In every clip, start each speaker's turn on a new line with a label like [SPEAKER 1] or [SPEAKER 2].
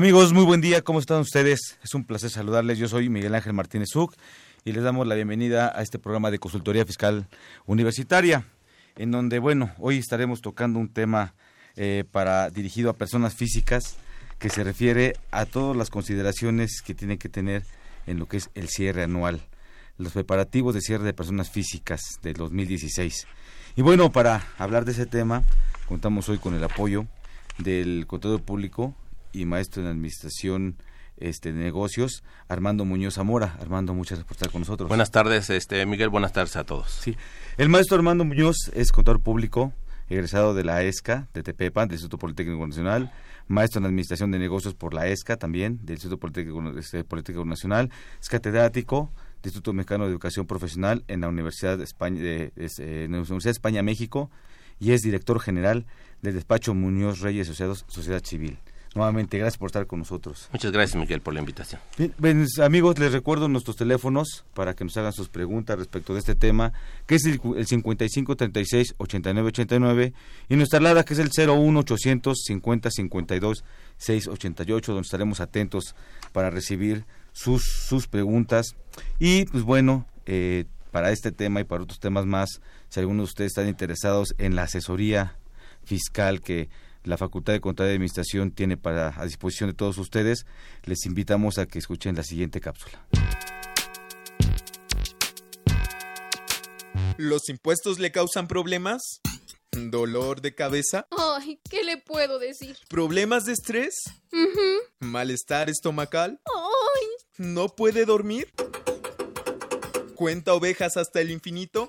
[SPEAKER 1] Amigos, muy buen día, ¿cómo están ustedes? Es un placer saludarles, yo soy Miguel Ángel Martínez Zuc y les damos la bienvenida a este programa de consultoría fiscal universitaria, en donde, bueno, hoy estaremos tocando un tema eh, para dirigido a personas físicas que se refiere a todas las consideraciones que tienen que tener en lo que es el cierre anual, los preparativos de cierre de personas físicas del 2016. Y bueno, para hablar de ese tema, contamos hoy con el apoyo del contador público y maestro en administración este, de negocios, Armando Muñoz Zamora. Armando, muchas gracias por estar con nosotros.
[SPEAKER 2] Buenas tardes, este Miguel, buenas tardes a todos.
[SPEAKER 1] Sí. El maestro Armando Muñoz es contador público, egresado de la ESCA, de Tepepan, del Instituto Politécnico Nacional, maestro en Administración de Negocios por la ESCA también, del Instituto Politécnico, este, Politécnico Nacional, es catedrático del Instituto Mexicano de Educación Profesional en la Universidad de España, de, eh, en la Universidad de España, México, y es director general del despacho Muñoz Reyes Asociados, Sociedad Civil. Nuevamente, gracias por estar con nosotros.
[SPEAKER 2] Muchas gracias, Miguel, por la invitación.
[SPEAKER 1] Bien, bien, amigos, les recuerdo nuestros teléfonos para que nos hagan sus preguntas respecto de este tema, que es el, el 55 36 89 89 y nuestra alada que es el 01 800 50 52 688, donde estaremos atentos para recibir sus, sus preguntas. Y pues bueno, eh, para este tema y para otros temas más, si algunos de ustedes están interesados en la asesoría fiscal que la Facultad de Contaduría y Administración tiene para a disposición de todos ustedes, les invitamos a que escuchen la siguiente cápsula.
[SPEAKER 3] ¿Los impuestos le causan problemas? ¿Dolor de cabeza?
[SPEAKER 4] Ay, ¿qué le puedo decir?
[SPEAKER 3] ¿Problemas de estrés? ¿Malestar estomacal?
[SPEAKER 4] Ay,
[SPEAKER 3] ¿No puede dormir? ¿Cuenta ovejas hasta el infinito?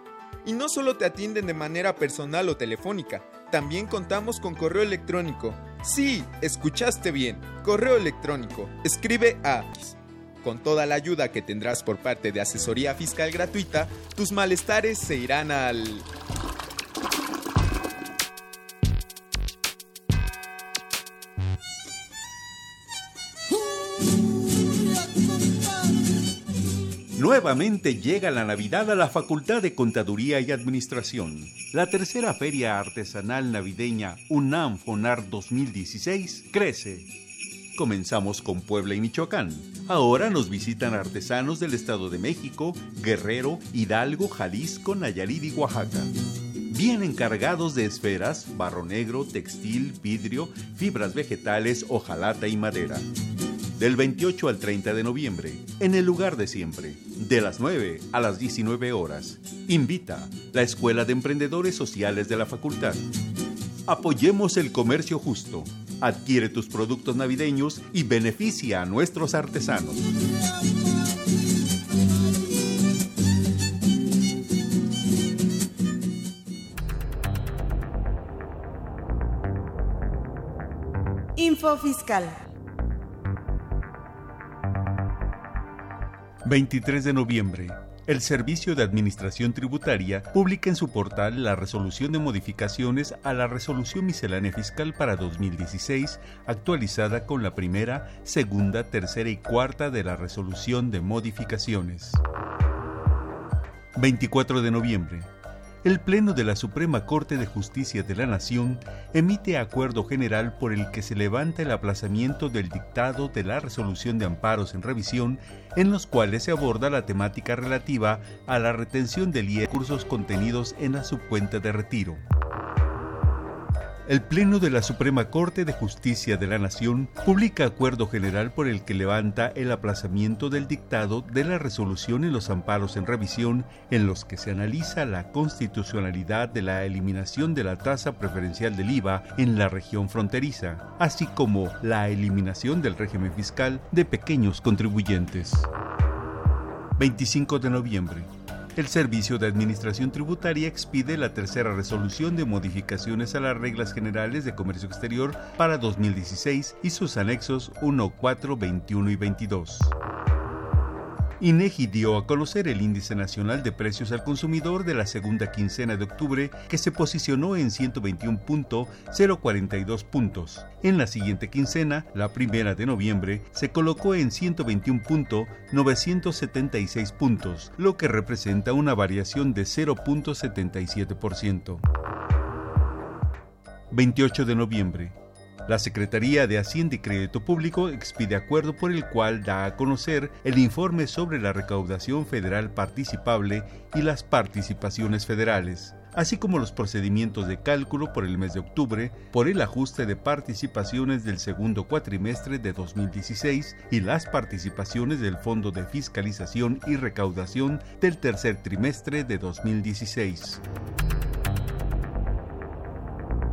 [SPEAKER 3] Y no solo te atienden de manera personal o telefónica, también contamos con correo electrónico. Sí, escuchaste bien, correo electrónico. Escribe a... Con toda la ayuda que tendrás por parte de asesoría fiscal gratuita, tus malestares se irán al...
[SPEAKER 5] Nuevamente llega la Navidad a la Facultad de Contaduría y Administración. La tercera feria artesanal navideña UNAM FONAR 2016 crece. Comenzamos con Puebla y Michoacán. Ahora nos visitan artesanos del Estado de México, Guerrero, Hidalgo, Jalisco, Nayarit y Oaxaca. Bien encargados de esferas, barro negro, textil, vidrio, fibras vegetales, hojalata y madera del 28 al 30 de noviembre, en el lugar de siempre, de las 9 a las 19 horas. Invita la Escuela de Emprendedores Sociales de la Facultad. Apoyemos el comercio justo. Adquiere tus productos navideños y beneficia a nuestros artesanos.
[SPEAKER 6] Info Fiscal.
[SPEAKER 5] 23 de noviembre. El Servicio de Administración Tributaria publica en su portal la resolución de modificaciones a la Resolución Miscelánea Fiscal para 2016, actualizada con la primera, segunda, tercera y cuarta de la Resolución de Modificaciones. 24 de noviembre. El Pleno de la Suprema Corte de Justicia de la Nación emite acuerdo general por el que se levanta el aplazamiento del dictado de la resolución de amparos en revisión, en los cuales se aborda la temática relativa a la retención del IE cursos contenidos en la subcuenta de retiro. El Pleno de la Suprema Corte de Justicia de la Nación publica acuerdo general por el que levanta el aplazamiento del dictado de la resolución y los amparos en revisión en los que se analiza la constitucionalidad de la eliminación de la tasa preferencial del IVA en la región fronteriza, así como la eliminación del régimen fiscal de pequeños contribuyentes. 25 de noviembre el Servicio de Administración Tributaria expide la tercera resolución de modificaciones a las reglas generales de comercio exterior para 2016 y sus anexos 1, 4, 21 y 22. INEGI dio a conocer el índice nacional de precios al consumidor de la segunda quincena de octubre que se posicionó en 121.042 puntos. En la siguiente quincena, la primera de noviembre, se colocó en 121.976 puntos, lo que representa una variación de 0.77%. 28 de noviembre. La Secretaría de Hacienda y Crédito Público expide acuerdo por el cual da a conocer el informe sobre la recaudación federal participable y las participaciones federales, así como los procedimientos de cálculo por el mes de octubre por el ajuste de participaciones del segundo cuatrimestre de 2016 y las participaciones del Fondo de Fiscalización y Recaudación del tercer trimestre de 2016.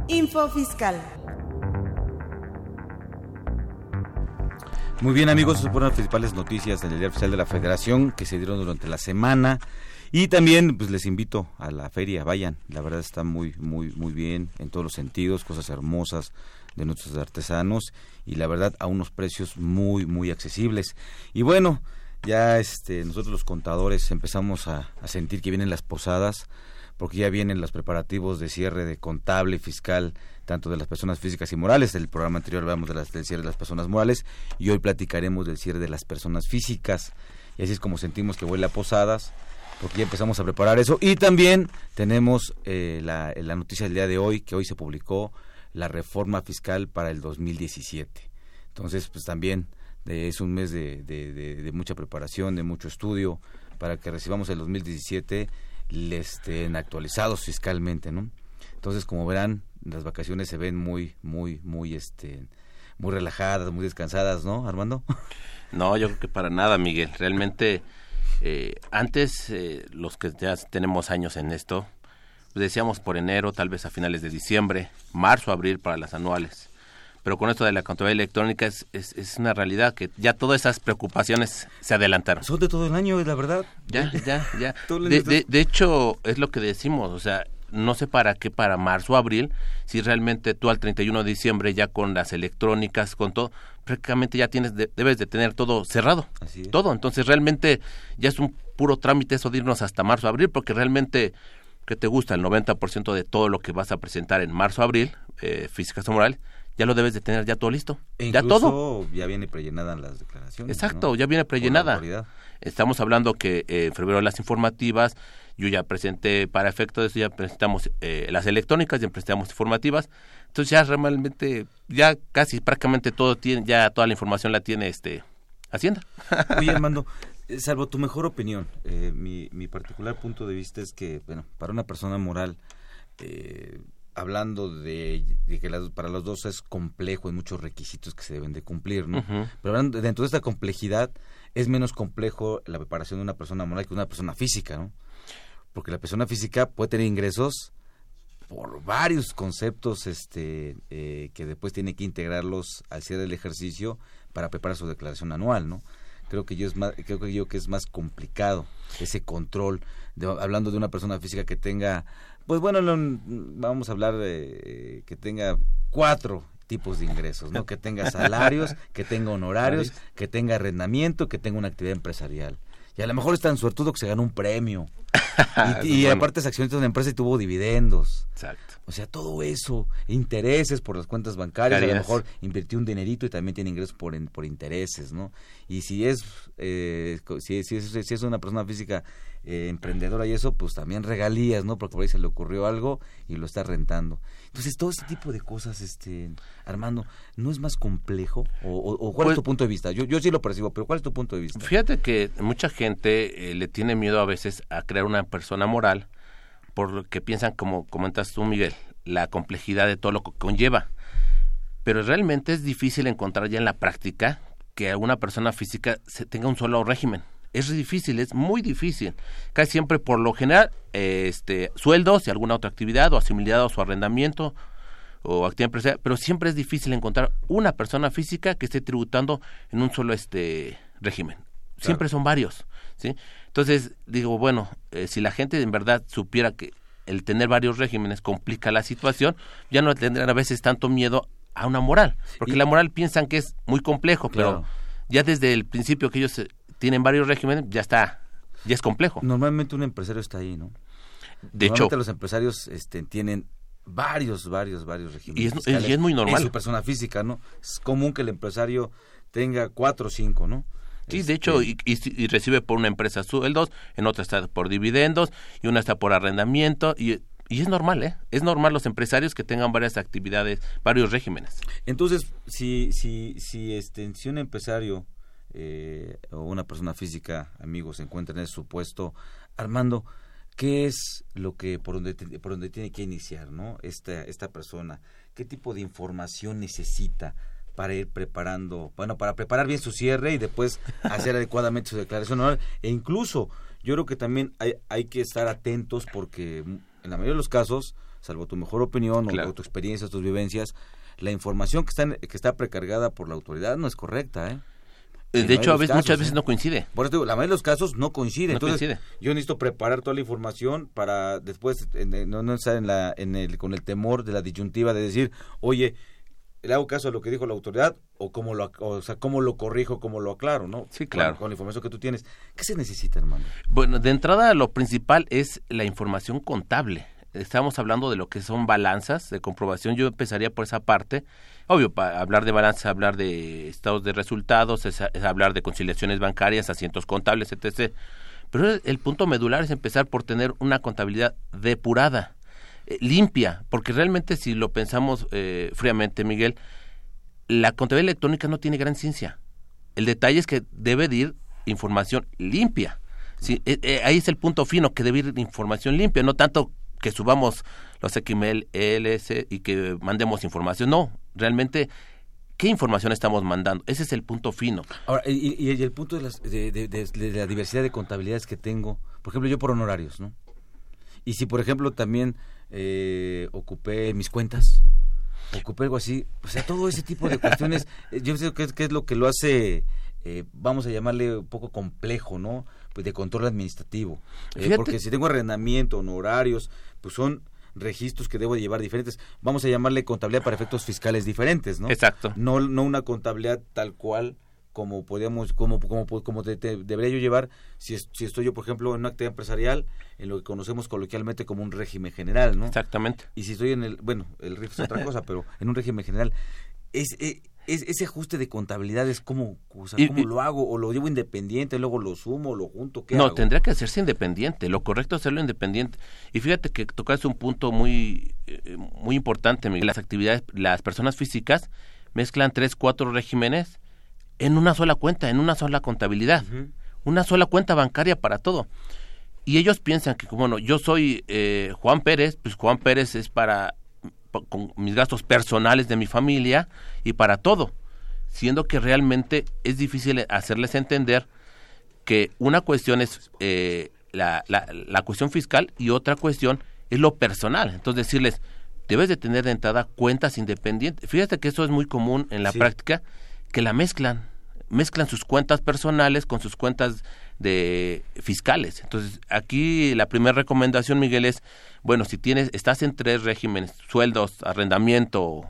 [SPEAKER 6] Info Fiscal.
[SPEAKER 1] Muy bien amigos, esas fueron las principales noticias del Día Oficial de la Federación que se dieron durante la semana. Y también pues les invito a la feria, vayan, la verdad está muy, muy, muy bien en todos los sentidos, cosas hermosas de nuestros artesanos y la verdad a unos precios muy, muy accesibles. Y bueno, ya este, nosotros los contadores empezamos a, sentir que vienen las posadas, porque ya vienen los preparativos de cierre de contable fiscal tanto de las personas físicas y morales. En el programa anterior hablamos de las, del cierre de las personas morales y hoy platicaremos del cierre de las personas físicas. Y así es como sentimos que huele a posadas, porque ya empezamos a preparar eso. Y también tenemos eh, la, la noticia del día de hoy, que hoy se publicó la reforma fiscal para el 2017. Entonces, pues también de, es un mes de, de, de, mucha preparación, de mucho estudio, para que recibamos el 2017 estén actualizados fiscalmente, ¿no? Entonces, como verán, las vacaciones se ven muy, muy, muy, este, muy relajadas, muy descansadas, ¿no, Armando?
[SPEAKER 2] No, yo creo que para nada, Miguel. Realmente, eh, antes, eh, los que ya tenemos años en esto, pues decíamos por enero, tal vez a finales de diciembre, marzo, abril para las anuales. Pero con esto de la contabilidad electrónica es, es, es, una realidad que ya todas esas preocupaciones se adelantaron.
[SPEAKER 1] Son de todo el año, es la verdad.
[SPEAKER 2] Ya, ya, ya. de, de, de hecho, es lo que decimos, o sea, no sé para qué para marzo o abril, si realmente tú al 31 de diciembre ya con las electrónicas, con todo, prácticamente ya tienes debes de tener todo cerrado. Todo, entonces realmente ya es un puro trámite eso de irnos hasta marzo o abril porque realmente que te gusta el 90% de todo lo que vas a presentar en marzo o abril, eh, física o moral, ya lo debes de tener ya todo listo.
[SPEAKER 1] E
[SPEAKER 2] ya todo.
[SPEAKER 1] Ya viene prellenada las declaraciones.
[SPEAKER 2] Exacto, ya viene prellenada. Estamos hablando que eh, en febrero las informativas, yo ya presenté, para efecto de eso ya presentamos eh, las electrónicas, ya presentamos informativas, entonces ya realmente, ya casi prácticamente todo tiene, ya toda la información la tiene este Hacienda.
[SPEAKER 1] Oye, Armando, eh, salvo tu mejor opinión, eh, mi, mi particular punto de vista es que, bueno, para una persona moral, eh, hablando de, de que las, para los dos es complejo, hay muchos requisitos que se deben de cumplir, ¿no? Uh -huh. Pero hablando, dentro de esta complejidad, es menos complejo la preparación de una persona moral que una persona física, ¿no? Porque la persona física puede tener ingresos por varios conceptos este eh, que después tiene que integrarlos al cierre del ejercicio para preparar su declaración anual, ¿no? Creo que yo es más, creo que yo que es más complicado ese control de, hablando de una persona física que tenga pues bueno, no, vamos a hablar de eh, que tenga cuatro tipos de ingresos, ¿no? Que tenga salarios, que tenga honorarios, que tenga arrendamiento, que tenga una actividad empresarial. Y a lo mejor es tan suertudo que se ganó un premio. y, y bueno. aparte es accionista de una empresa y tuvo dividendos.
[SPEAKER 2] Exacto.
[SPEAKER 1] O sea, todo eso, intereses por las cuentas bancarias, Carías. a lo mejor invirtió un dinerito y también tiene ingresos por, por intereses, ¿no? Y si es, eh, si, si, es, si es una persona física eh, emprendedora y eso, pues también regalías, ¿no? Porque por ahí se le ocurrió algo y lo está rentando. Entonces, todo ese tipo de cosas, este, Armando, ¿no es más complejo? ¿O, o, o cuál pues, es tu punto de vista? Yo, yo sí lo percibo, pero ¿cuál es tu punto de vista?
[SPEAKER 2] Fíjate que mucha gente eh, le tiene miedo a veces a crear una persona moral porque piensan, como comentas tú, Miguel, la complejidad de todo lo que conlleva. Pero realmente es difícil encontrar ya en la práctica que una persona física se tenga un solo régimen. Es difícil, es muy difícil. Casi siempre, por lo general, este, sueldos y alguna otra actividad o asimilado a su arrendamiento o actividad empresarial, pero siempre es difícil encontrar una persona física que esté tributando en un solo este régimen. Siempre son varios, ¿sí? Entonces, digo, bueno, eh, si la gente en verdad supiera que el tener varios regímenes complica la situación, ya no tendrían a veces tanto miedo a una moral, porque la moral piensan que es muy complejo, pero ya desde el principio que ellos eh, tienen varios regímenes, ya está, ya es complejo.
[SPEAKER 1] Normalmente un empresario está ahí, ¿no?
[SPEAKER 2] De hecho,
[SPEAKER 1] los empresarios este, tienen varios, varios, varios regímenes.
[SPEAKER 2] Y es, y es muy normal.
[SPEAKER 1] su persona física, ¿no? Es común que el empresario tenga cuatro o cinco, ¿no?
[SPEAKER 2] Sí, de hecho, este y, y, recibe por una empresa sueldos, en otra está por dividendos, y una está por arrendamiento, y, y es normal, ¿eh? Es normal los empresarios que tengan varias actividades, varios regímenes.
[SPEAKER 1] Entonces, si, si, si, este, si un empresario eh, o una persona física, amigos, se encuentra en ese supuesto, Armando, ¿qué es lo que por donde, por donde tiene que iniciar, ¿no? Esta, esta persona, ¿qué tipo de información necesita? Para ir preparando, bueno, para preparar bien su cierre y después hacer adecuadamente su declaración oral. E incluso yo creo que también hay, hay que estar atentos porque en la mayoría de los casos, salvo tu mejor opinión o, tu experiencia, tus vivencias, la información que está, que está precargada por la autoridad no es correceta, ¿eh?
[SPEAKER 2] eh de hecho, a veces, muchas veces ¿eh? no coincide.
[SPEAKER 1] Por eso, la mayoría de los casos no coincide. Entonces, yo necesito preparar toda la información para después no, no estar en la, en el, con el temor de la disyuntiva de decir, oye, le hago caso a lo que dijo la autoridad o cómo lo, o sea, cómo lo corrijo, cómo lo aclaro, ¿no?
[SPEAKER 2] Sí, claro.
[SPEAKER 1] Con, la información que tú tienes. ¿Qué se necesita, hermano?
[SPEAKER 2] Bueno, de entrada lo principal es la información contable. Estamos hablando de lo que son balanzas de comprobación. Yo empezaría por esa parte. Obvio, para hablar de balanzas, hablar de estados de resultados, es, hablar de conciliaciones bancarias, asientos contables, etc. Pero el punto medular es empezar por tener una contabilidad depurada eh, limpia, porque realmente si lo pensamos eh, fríamente, Miguel, la contabilidad electrónica no tiene gran ciencia. El detalle es que debe de ir información limpia. Sí, eh, ahí es el punto fino, que debe ir información limpia, no tanto que subamos los XML, LS y que mandemos información. No, realmente, ¿qué información estamos mandando? Ese es el punto fino.
[SPEAKER 1] Ahora, y, el punto de, de, la diversidad de contabilidades que tengo, por ejemplo, yo por honorarios, ¿no? Y si, por ejemplo, también eh, ocupé mis cuentas, ocupé algo así, o sea, todo ese tipo de cuestiones, eh, yo sé que, es lo que lo hace, eh, vamos a llamarle un poco complejo, ¿no? Pues de control administrativo. Eh, porque si tengo arrendamiento, honorarios, pues son registros que debo llevar diferentes. Vamos a llamarle contabilidad para efectos fiscales diferentes, ¿no?
[SPEAKER 2] Exacto.
[SPEAKER 1] No, no una contabilidad tal cual como podríamos, como, como, como debería yo llevar si, si estoy yo, por ejemplo, en una actividad empresarial, en lo que conocemos coloquialmente como un régimen general, ¿no?
[SPEAKER 2] Exactamente.
[SPEAKER 1] Y si estoy en el, bueno, el RIF es otra cosa, pero en un régimen general, es, eh, es, ese ajuste de contabilidades, ¿cómo, o sea, ¿cómo lo hago? ¿O lo llevo independiente, luego lo sumo, lo junto? ¿qué
[SPEAKER 2] no, tendría que hacerse independiente. Lo correcto es hacerlo independiente. Y fíjate que tocaste un punto muy, eh, muy importante, Miguel. Las actividades, las personas físicas mezclan tres, cuatro regímenes en una sola cuenta, en una sola contabilidad, una sola cuenta bancaria para todo. Y ellos piensan que, bueno, yo soy eh, Juan Pérez, pues Juan Pérez es para con mis gastos personales de mi familia y para todo, siendo que realmente es difícil hacerles entender que una cuestión es eh, la, la, cuestión fiscal y otra cuestión es lo personal. Entonces decirles, debes de tener de entrada cuentas independientes. Fíjate que eso es muy común en la práctica que la mezclan, mezclan sus cuentas personales con sus cuentas de fiscales. Entonces, aquí la primera recomendación, Miguel, es, bueno, si tienes, estás en tres regímenes, sueldos, arrendamiento,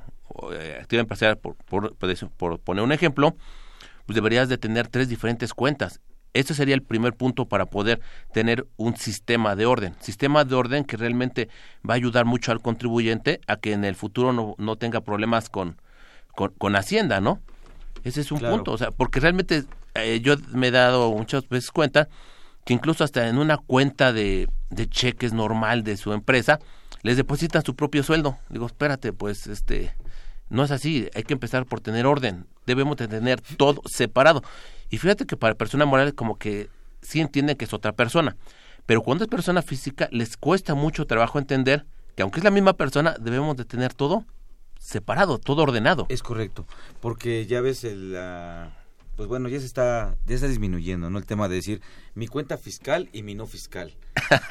[SPEAKER 2] eh, actividad empresarial, por, por, por, poner un ejemplo, pues deberías de tener tres diferentes cuentas. Este sería el primer punto para poder tener un sistema de orden. Sistema de orden que realmente va a ayudar mucho al contribuyente a que en el futuro no, no tenga problemas con, con, con Hacienda, ¿no? Ese es un punto, o sea, porque realmente eh, yo me he dado muchas veces cuenta que incluso hasta en una cuenta de, de cheques normal de su empresa, les depositan su propio sueldo. Digo, espérate, pues este no es así, hay que empezar por tener orden, debemos de tener todo separado. Y fíjate que para persona moral como que sí entienden que es otra persona, pero cuando es persona física les cuesta mucho trabajo entender que aunque es la misma persona, debemos de tener todo separado, todo ordenado.
[SPEAKER 1] Es correcto, porque ya ves el... pues bueno, ya se está, ya está disminuyendo, ¿no? El tema de decir mi cuenta fiscal y mi no fiscal.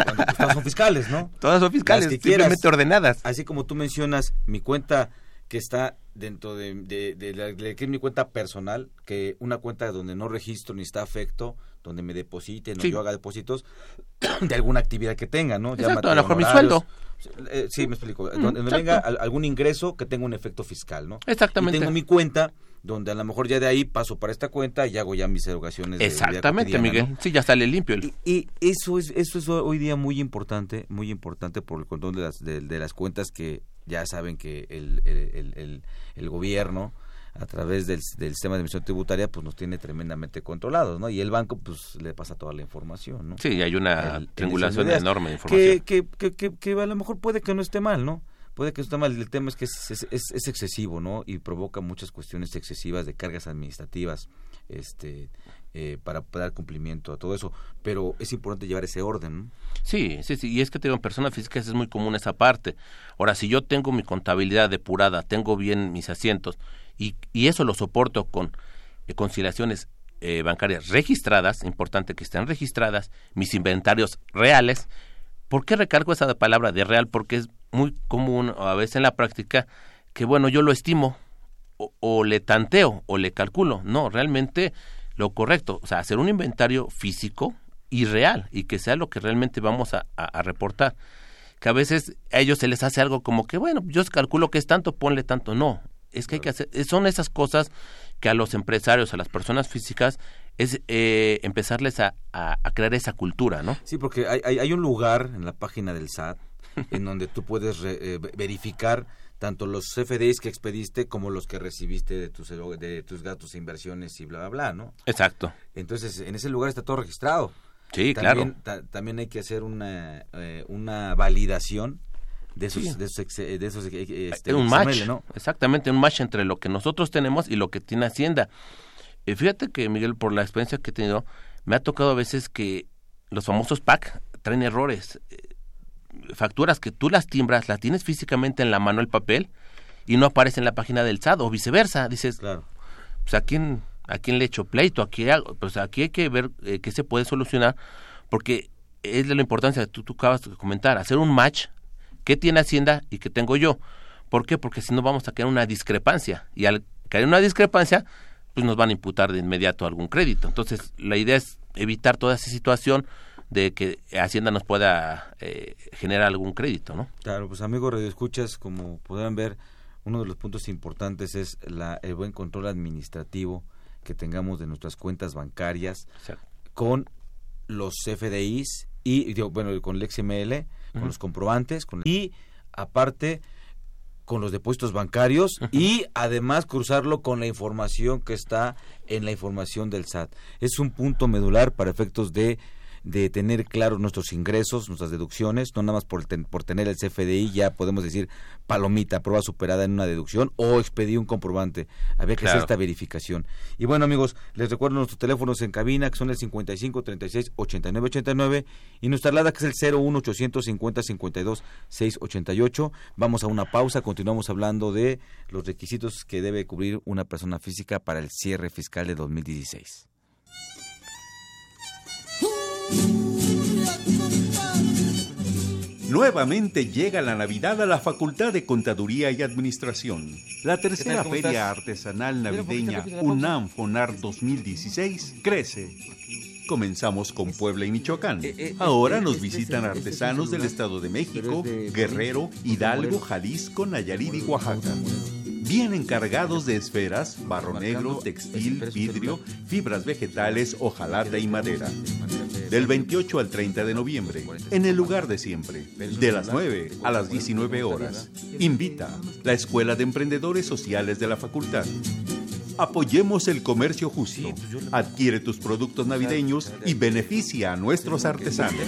[SPEAKER 1] Cuando pues, todas son fiscales, ¿no?
[SPEAKER 2] Todas son fiscales, simplemente ordenadas.
[SPEAKER 1] Así como tú mencionas mi cuenta que está dentro de, de, la, que mi cuenta personal, que una cuenta donde no registro ni está afecto, donde me depositen o yo haga depósitos de alguna actividad que tenga, ¿no?
[SPEAKER 2] Exacto, a lo mejor mi sueldo.
[SPEAKER 1] Eh, sí, me explico. donde, venga algún ingreso que tenga un efecto fiscal, ¿no?
[SPEAKER 2] Exactamente.
[SPEAKER 1] Y tengo mi cuenta donde a lo mejor ya de ahí paso para esta cuenta y hago ya mis erogaciones.
[SPEAKER 2] Exactamente, Miguel. Sí, ya sale limpio.
[SPEAKER 1] Y, eso es eso es hoy día muy importante, muy importante por el control de las, de, las cuentas que ya saben que el, el, el, gobierno a través del, del, sistema de emisión tributaria pues nos tiene tremendamente controlados, ¿no? Y el banco pues le pasa toda la información, ¿no?
[SPEAKER 2] Sí, hay una triangulación enorme de información.
[SPEAKER 1] Que, que, que, que, a lo mejor puede que no esté mal, ¿no? puede que esté mal. El tema es que es, es, es, excesivo, ¿no? Y provoca muchas cuestiones excesivas de cargas administrativas este, eh, para dar cumplimiento a todo eso. Pero es importante llevar ese orden, ¿no?
[SPEAKER 2] Sí, sí, sí. Y es que tengo en personas físicas es muy común esa parte. Ahora, si yo tengo mi contabilidad depurada, tengo bien mis asientos y, y eso lo soporto con eh, conciliaciones eh, bancarias registradas, importante que estén registradas, mis inventarios reales. ¿Por qué recargo esa palabra de real? Porque es muy común a veces en la práctica que bueno yo lo estimo o, le tanteo o le calculo no realmente lo correcto o sea hacer un inventario físico y real y que sea lo que realmente vamos a, reportar que a veces a ellos se les hace algo como que bueno yo calculo que es tanto ponle tanto no es que hay que hacer son esas cosas que a los empresarios a las personas físicas es eh, empezarles a, a, crear esa cultura, ¿no?
[SPEAKER 1] Sí, porque hay, hay, un lugar en la página del SAT en donde tú puedes eh, verificar tanto los CFDIs que expediste como los que recibiste de tus, de tus gastos e inversiones y bla, bla, bla, ¿no?
[SPEAKER 2] Exacto.
[SPEAKER 1] Entonces, en ese lugar está todo registrado.
[SPEAKER 2] Sí,
[SPEAKER 1] también, claro. también hay que hacer una, eh, una validación de esos, de esos,
[SPEAKER 2] eh, este, un match, ¿no? Exactamente, un match entre lo que nosotros tenemos y lo que tiene Hacienda. fíjate que, Miguel, por la experiencia que he tenido, me ha tocado a veces que los famosos PAC traen errores facturas que tú las timbras, las tienes físicamente en la mano el papel y no aparece en la página del SAT o viceversa. Dices, claro. pues a quién, a quién le echo pleito, aquí, pues aquí hay que ver eh, qué se puede solucionar porque es de la importancia que tú, tú acabas de comentar, hacer un match, qué tiene Hacienda y qué tengo yo. ¿Por qué? Porque si no vamos a crear una discrepancia y al caer una discrepancia, pues nos van a imputar de inmediato algún crédito. Entonces, la idea es evitar toda esa situación, de que Hacienda nos pueda eh, generar algún crédito, ¿no?
[SPEAKER 1] Claro, pues amigos escuchas, como podrán ver, uno de los puntos importantes es la, el buen control administrativo que tengamos de nuestras cuentas bancarias con los FDIs y bueno con el XML, con los comprobantes, con y aparte con los depósitos bancarios y además cruzarlo con la información que está en la información del SAT. Es un punto medular para efectos de de tener claros nuestros ingresos, nuestras deducciones, no nada más por, por tener el CFDI ya podemos decir palomita, prueba superada en una deducción o expedir un comprobante. Había que hacer esta verificación. Y bueno amigos, les recuerdo nuestros teléfonos en cabina que son el 55 36 89 89 y nuestra alada que es el 01 850 52 688. Vamos a una pausa, continuamos hablando de los requisitos que debe cubrir una persona física para el cierre fiscal de 2016.
[SPEAKER 5] Nuevamente llega la Navidad a la Facultad de Contaduría y Administración. La tercera feria artesanal navideña UNAM FONAR 2016 crece. Comenzamos con Puebla y Michoacán. Eh, eh, Ahora eh, nos este visitan artesanos del Estado de México, Guerrero, Hidalgo, Jalisco, Nayarit y Oaxaca. Vienen cargados de esferas, barro negro, textil, vidrio, fibras vegetales, hojalata y madera del 28 al 30 de noviembre, en el lugar de siempre, de las 9 a las 19 horas. Invita la Escuela de Emprendedores Sociales de la Facultad. Apoyemos el comercio justo. Adquiere tus productos navideños y beneficia a nuestros artesanos.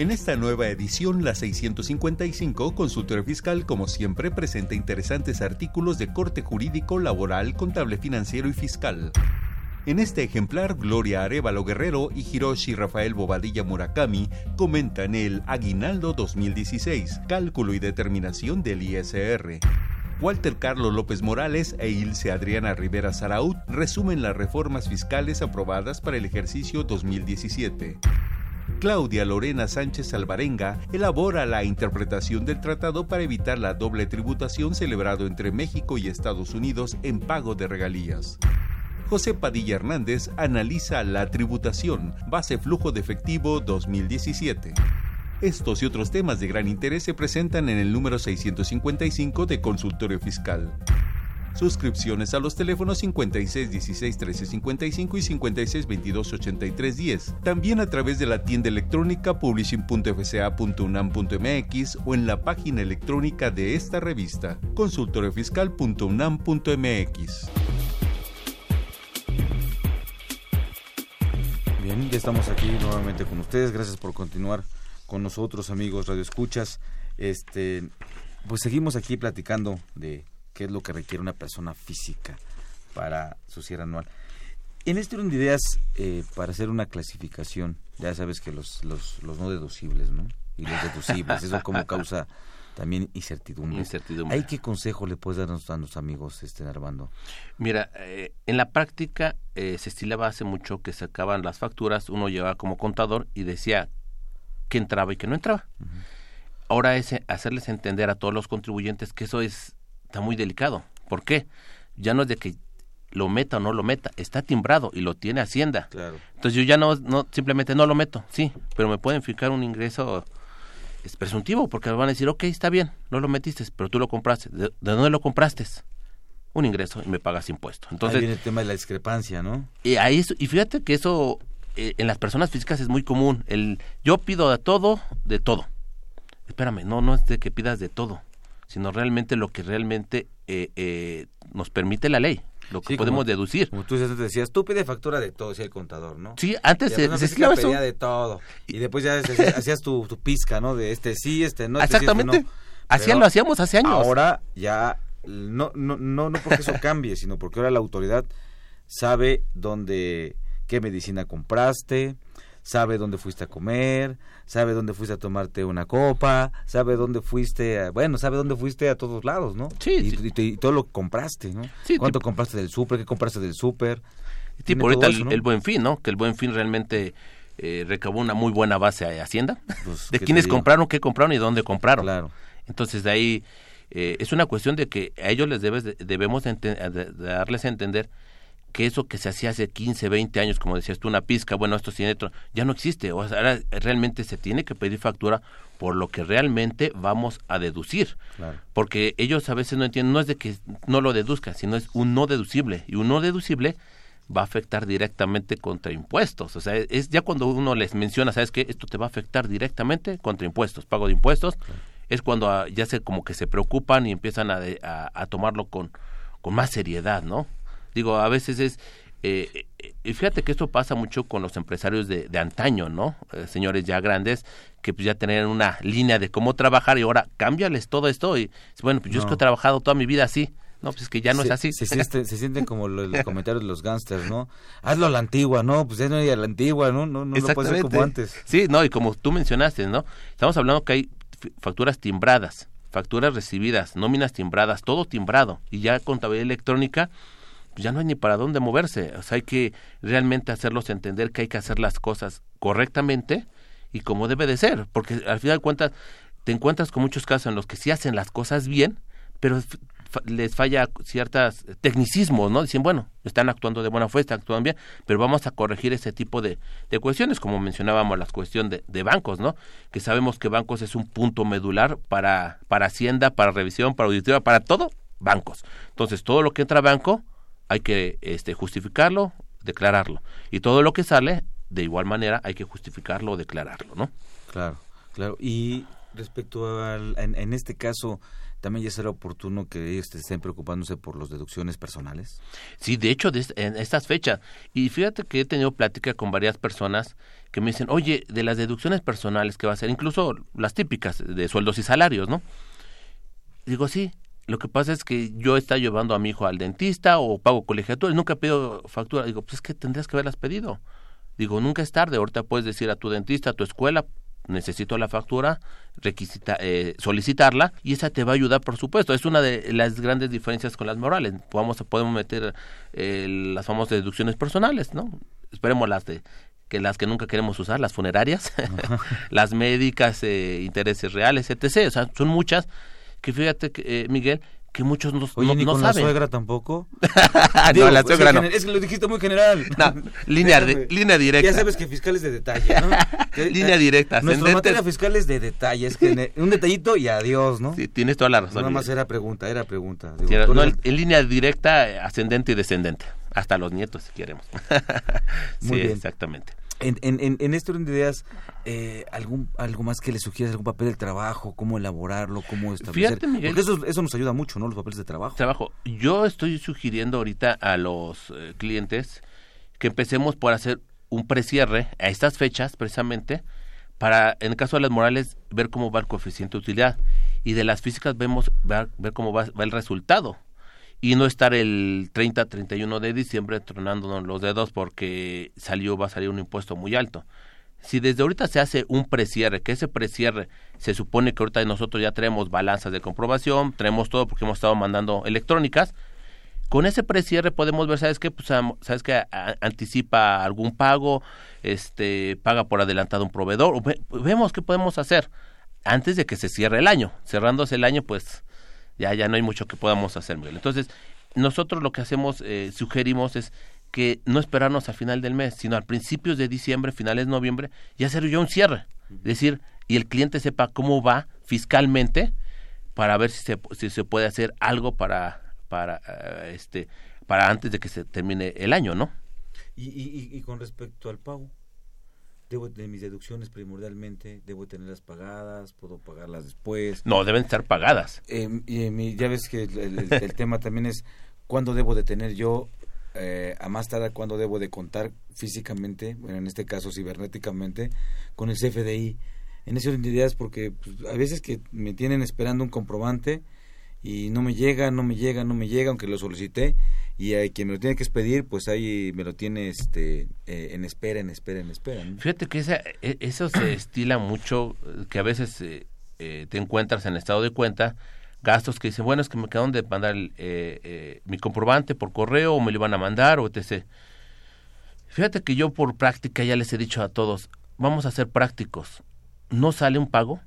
[SPEAKER 5] En esta nueva edición, la 655, Consultorio Fiscal, como siempre, presenta interesantes artículos de corte jurídico, laboral, contable financiero y fiscal. En este ejemplar, Gloria Arevalo Guerrero y Hiroshi Rafael Bobadilla Murakami comentan el Aguinaldo 2016, cálculo y determinación del ISR. Walter Carlos López Morales e Ilse Adriana Rivera Saraut resumen las reformas fiscales aprobadas para el ejercicio 2017. Claudia Lorena Sánchez Alvarenga elabora la interpretación del tratado para evitar la doble tributación celebrado entre México y Estados Unidos en pago de regalías. José Padilla Hernández analiza la tributación, base flujo de efectivo 2017. Estos y otros temas de gran interés se presentan en el número 655 de Consultorio Fiscal. Suscripciones a los teléfonos 56 16 13 55 y 56 22 83 10. También a través de la tienda electrónica publishing.fca.unam.mx o en la página electrónica de esta revista, consultoriofiscal.unam.mx.
[SPEAKER 1] Bien, ya estamos aquí nuevamente con ustedes. Gracias por continuar con nosotros, amigos Radio Escuchas. Este, pues seguimos aquí platicando de qué es lo que requiere una persona física para su cierre anual. En este orden de ideas, eh, para hacer una clasificación, ya sabes que los, los, los no deducibles, ¿no? Y los deducibles, eso como causa también incertidumbre.
[SPEAKER 2] incertidumbre.
[SPEAKER 1] ¿Hay qué consejo le puedes dar a nuestros amigos, este, Armando?
[SPEAKER 2] Mira, eh, en la práctica eh, se estilaba hace mucho que sacaban las facturas, uno llevaba como contador y decía que entraba y que no entraba. Ahora es hacerles entender a todos los contribuyentes que eso es está muy delicado. ¿Por qué? Ya no es de que lo meta o no lo meta, está timbrado y lo tiene Hacienda.
[SPEAKER 1] Claro.
[SPEAKER 2] Entonces yo ya no, no simplemente no lo meto, sí, pero me pueden fijar un ingreso es presuntivo porque van a decir, ok, está bien, no lo metiste, pero tú lo compraste. ¿De, dónde lo compraste? Un ingreso y me pagas impuesto. Entonces
[SPEAKER 1] ahí viene el tema de la discrepancia, ¿no?
[SPEAKER 2] Y ahí y fíjate que eso eh, en las personas físicas es muy común. El yo pido de todo, de todo. Espérame, no, no es de que pidas de todo sino realmente lo que realmente eh, eh, nos permite la ley, lo que podemos deducir.
[SPEAKER 1] Como tú decías, tú pide factura de todo, decía el contador, ¿no?
[SPEAKER 2] Sí, antes se,
[SPEAKER 1] se pedía de todo. Y después ya hacías tu, tu, pizca, ¿no? De este sí, este no. Este
[SPEAKER 2] Exactamente.
[SPEAKER 1] Sí,
[SPEAKER 2] este no. lo hacíamos hace años.
[SPEAKER 1] Ahora ya, no, no, no, no porque eso cambie, sino porque ahora la autoridad sabe dónde, qué medicina compraste, sabe dónde fuiste a comer, sabe dónde fuiste a tomarte una copa, sabe dónde fuiste, a, bueno, sabe dónde fuiste a todos lados, ¿no?
[SPEAKER 2] Sí.
[SPEAKER 1] Y, y, y todo lo que compraste, ¿no?
[SPEAKER 2] Sí,
[SPEAKER 1] ¿Cuánto compraste del súper? ¿Qué compraste del súper?
[SPEAKER 2] Tipo ahorita eso, el, ¿no? el, Buen Fin, ¿no? Que el Buen Fin realmente eh, recabó una muy buena base de Hacienda. Pues, de quiénes compraron, qué compraron y dónde compraron.
[SPEAKER 1] Claro.
[SPEAKER 2] Entonces de ahí eh, es una cuestión de que a ellos les debes, debemos de, de darles a entender que eso que se hacía hace 15, 20 años, como decías tú, una pizca, bueno, esto tiene otro, ya no existe. O sea, ahora realmente se tiene que pedir factura por lo que realmente vamos a deducir.
[SPEAKER 1] Claro.
[SPEAKER 2] Porque ellos a veces no entienden, no es de que no lo deduzcan, sino es un no deducible. Y un no deducible va a afectar directamente contra impuestos. O sea, es ya cuando uno les menciona, ¿sabes qué? Esto te va a afectar directamente contra impuestos, pago de impuestos. Claro. Es cuando ya se como que se preocupan y empiezan a, a, a tomarlo con, con más seriedad, ¿no? Digo, a veces es... Eh, eh, fíjate que esto pasa mucho con los empresarios de, de antaño, ¿no? Eh, señores ya grandes que pues ya tenían una línea de cómo trabajar y ahora cámbiales todo esto y bueno, pues yo es que he trabajado toda mi vida así. No, pues es que ya no
[SPEAKER 1] se,
[SPEAKER 2] es así.
[SPEAKER 1] Se, siente, se sienten como los, los comentarios de los gángsters, ¿no? Hazlo a la antigua, ¿no? Pues ya no hay a la antigua, ¿no? No, no, no puede ser como antes.
[SPEAKER 2] Sí, no, y como tú mencionaste, ¿no? Estamos hablando que hay facturas timbradas, facturas recibidas, nóminas timbradas, todo timbrado. Y ya contabilidad electrónica, pues ya no hay ni para dónde moverse. O sea, hay que realmente hacerlos entender que hay que hacer las cosas correctamente y como debe de ser. Porque al final de cuentas te encuentras con muchos casos en los que sí hacen las cosas bien, pero les falla ciertos tecnicismos, ¿no? Dicen, bueno, están actuando de buena fe, están actuando bien, pero vamos a corregir ese tipo de, cuestiones, como mencionábamos, la cuestión de, de, bancos, ¿no? Que sabemos que bancos es un punto medular para, para Hacienda, para revisión, para auditoría, para todo, bancos. Entonces, todo lo que entra a banco hay que este, justificarlo, declararlo. Y todo lo que sale, de igual manera, hay que justificarlo o declararlo, ¿no?
[SPEAKER 1] Claro, claro. Y respecto al, en, este caso, también ya será oportuno que ellos estén preocupándose por las deducciones personales.
[SPEAKER 2] Sí, de hecho, en estas fechas. Y fíjate que he tenido plática con varias personas que me dicen, oye, de las deducciones personales que va a ser, incluso las típicas de sueldos y salarios, ¿no? Digo, sí, lo que pasa es que yo está llevando a mi hijo al dentista o pago colegiatura y nunca pido factura. Digo, pues es que tendrías que haberlas pedido. Digo, nunca es tarde. Ahorita puedes decir a tu dentista, a tu escuela, necesito la factura, requisita, eh, solicitarla y esa te va a ayudar, por supuesto. Es una de las grandes diferencias con las morales. Podemos, podemos meter eh, las famosas deducciones personales, ¿no? Esperemos las de que las que nunca queremos usar, las funerarias, las médicas, eh, intereses reales, etc. O sea, son muchas que fíjate, que, eh, Miguel, que muchos no,
[SPEAKER 1] Oye,
[SPEAKER 2] no,
[SPEAKER 1] ni
[SPEAKER 2] no
[SPEAKER 1] con
[SPEAKER 2] saben.
[SPEAKER 1] la suegra tampoco?
[SPEAKER 2] no, la suegra no.
[SPEAKER 1] Es que lo dijiste muy general.
[SPEAKER 2] No, línea, de, línea directa.
[SPEAKER 1] Ya sabes que fiscales de detalle, ¿no? Que,
[SPEAKER 2] línea directa.
[SPEAKER 1] Nuestra materia fiscal es de detalle, es que un detallito y adiós, ¿no?
[SPEAKER 2] Sí, tienes toda la razón.
[SPEAKER 1] Nada más era pregunta, era pregunta.
[SPEAKER 2] Digo, sí, era, no, en línea directa, ascendente y descendente. Hasta los nietos, si queremos.
[SPEAKER 1] Muy
[SPEAKER 2] sí,
[SPEAKER 1] bien.
[SPEAKER 2] exactamente.
[SPEAKER 1] En, en, en este orden de ideas, eh, algún, ¿algo más que le sugieras? ¿Algún papel del trabajo? ¿Cómo elaborarlo? ¿Cómo establecer?
[SPEAKER 2] Fíjate, Miguel,
[SPEAKER 1] Porque eso, eso nos ayuda mucho, ¿no? Los papeles de trabajo.
[SPEAKER 2] Trabajo. Yo estoy sugiriendo ahorita a los eh, clientes que empecemos por hacer un precierre a estas fechas, precisamente, para, en el caso de las morales, ver cómo va el coeficiente de utilidad. Y de las físicas vemos ver, ver cómo va, va el resultado y no estar el 30, 31 de diciembre tronándonos los dedos porque salió, va a salir un impuesto muy alto. Si desde ahorita se hace un precierre, que ese precierre se supone que ahorita nosotros ya tenemos balanzas de comprobación, tenemos todo porque hemos estado mandando electrónicas, con ese precierre podemos ver, ¿sabes qué? Pues, ¿sabes qué? Anticipa algún pago, este, paga por adelantado un proveedor, vemos qué podemos hacer antes de que se cierre el año. Cerrándose el año, pues ya, ya no hay mucho que podamos hacer, Miguel. Entonces, nosotros lo que hacemos, eh, sugerimos es que no esperarnos al final del mes, sino a principios de diciembre, finales de noviembre, y hacer ya un cierre. Es decir, y el cliente sepa cómo va fiscalmente para ver si se, si se puede hacer algo para, para, uh, este, para antes de que se termine el año, ¿no?
[SPEAKER 1] Y, y, y con respecto al pago, debo de mis deducciones primordialmente, debo tenerlas pagadas, puedo pagarlas después.
[SPEAKER 2] No, deben estar pagadas.
[SPEAKER 1] Eh, y, ya ves que el, el, el tema también es cuándo debo de tener yo, eh, a más tarde cuándo debo de contar físicamente, bueno, en este caso cibernéticamente, con el CFDI. En de ideas, porque pues, a veces que me tienen esperando un comprobante y no me llega, no me llega, no me llega, aunque lo solicité, y hay quien me lo tiene que expedir, pues ahí me lo tiene este eh, en espera, en espera, en espera. ¿no?
[SPEAKER 2] Fíjate que esa, eso se estila mucho, que a veces eh, eh, te encuentras en estado de cuenta gastos que dicen, bueno, es que me quedaron de mandar eh, mi comprobante por correo o me lo iban a mandar o etc. Fíjate que yo por práctica ya les he dicho a todos, vamos a ser prácticos. No sale un pago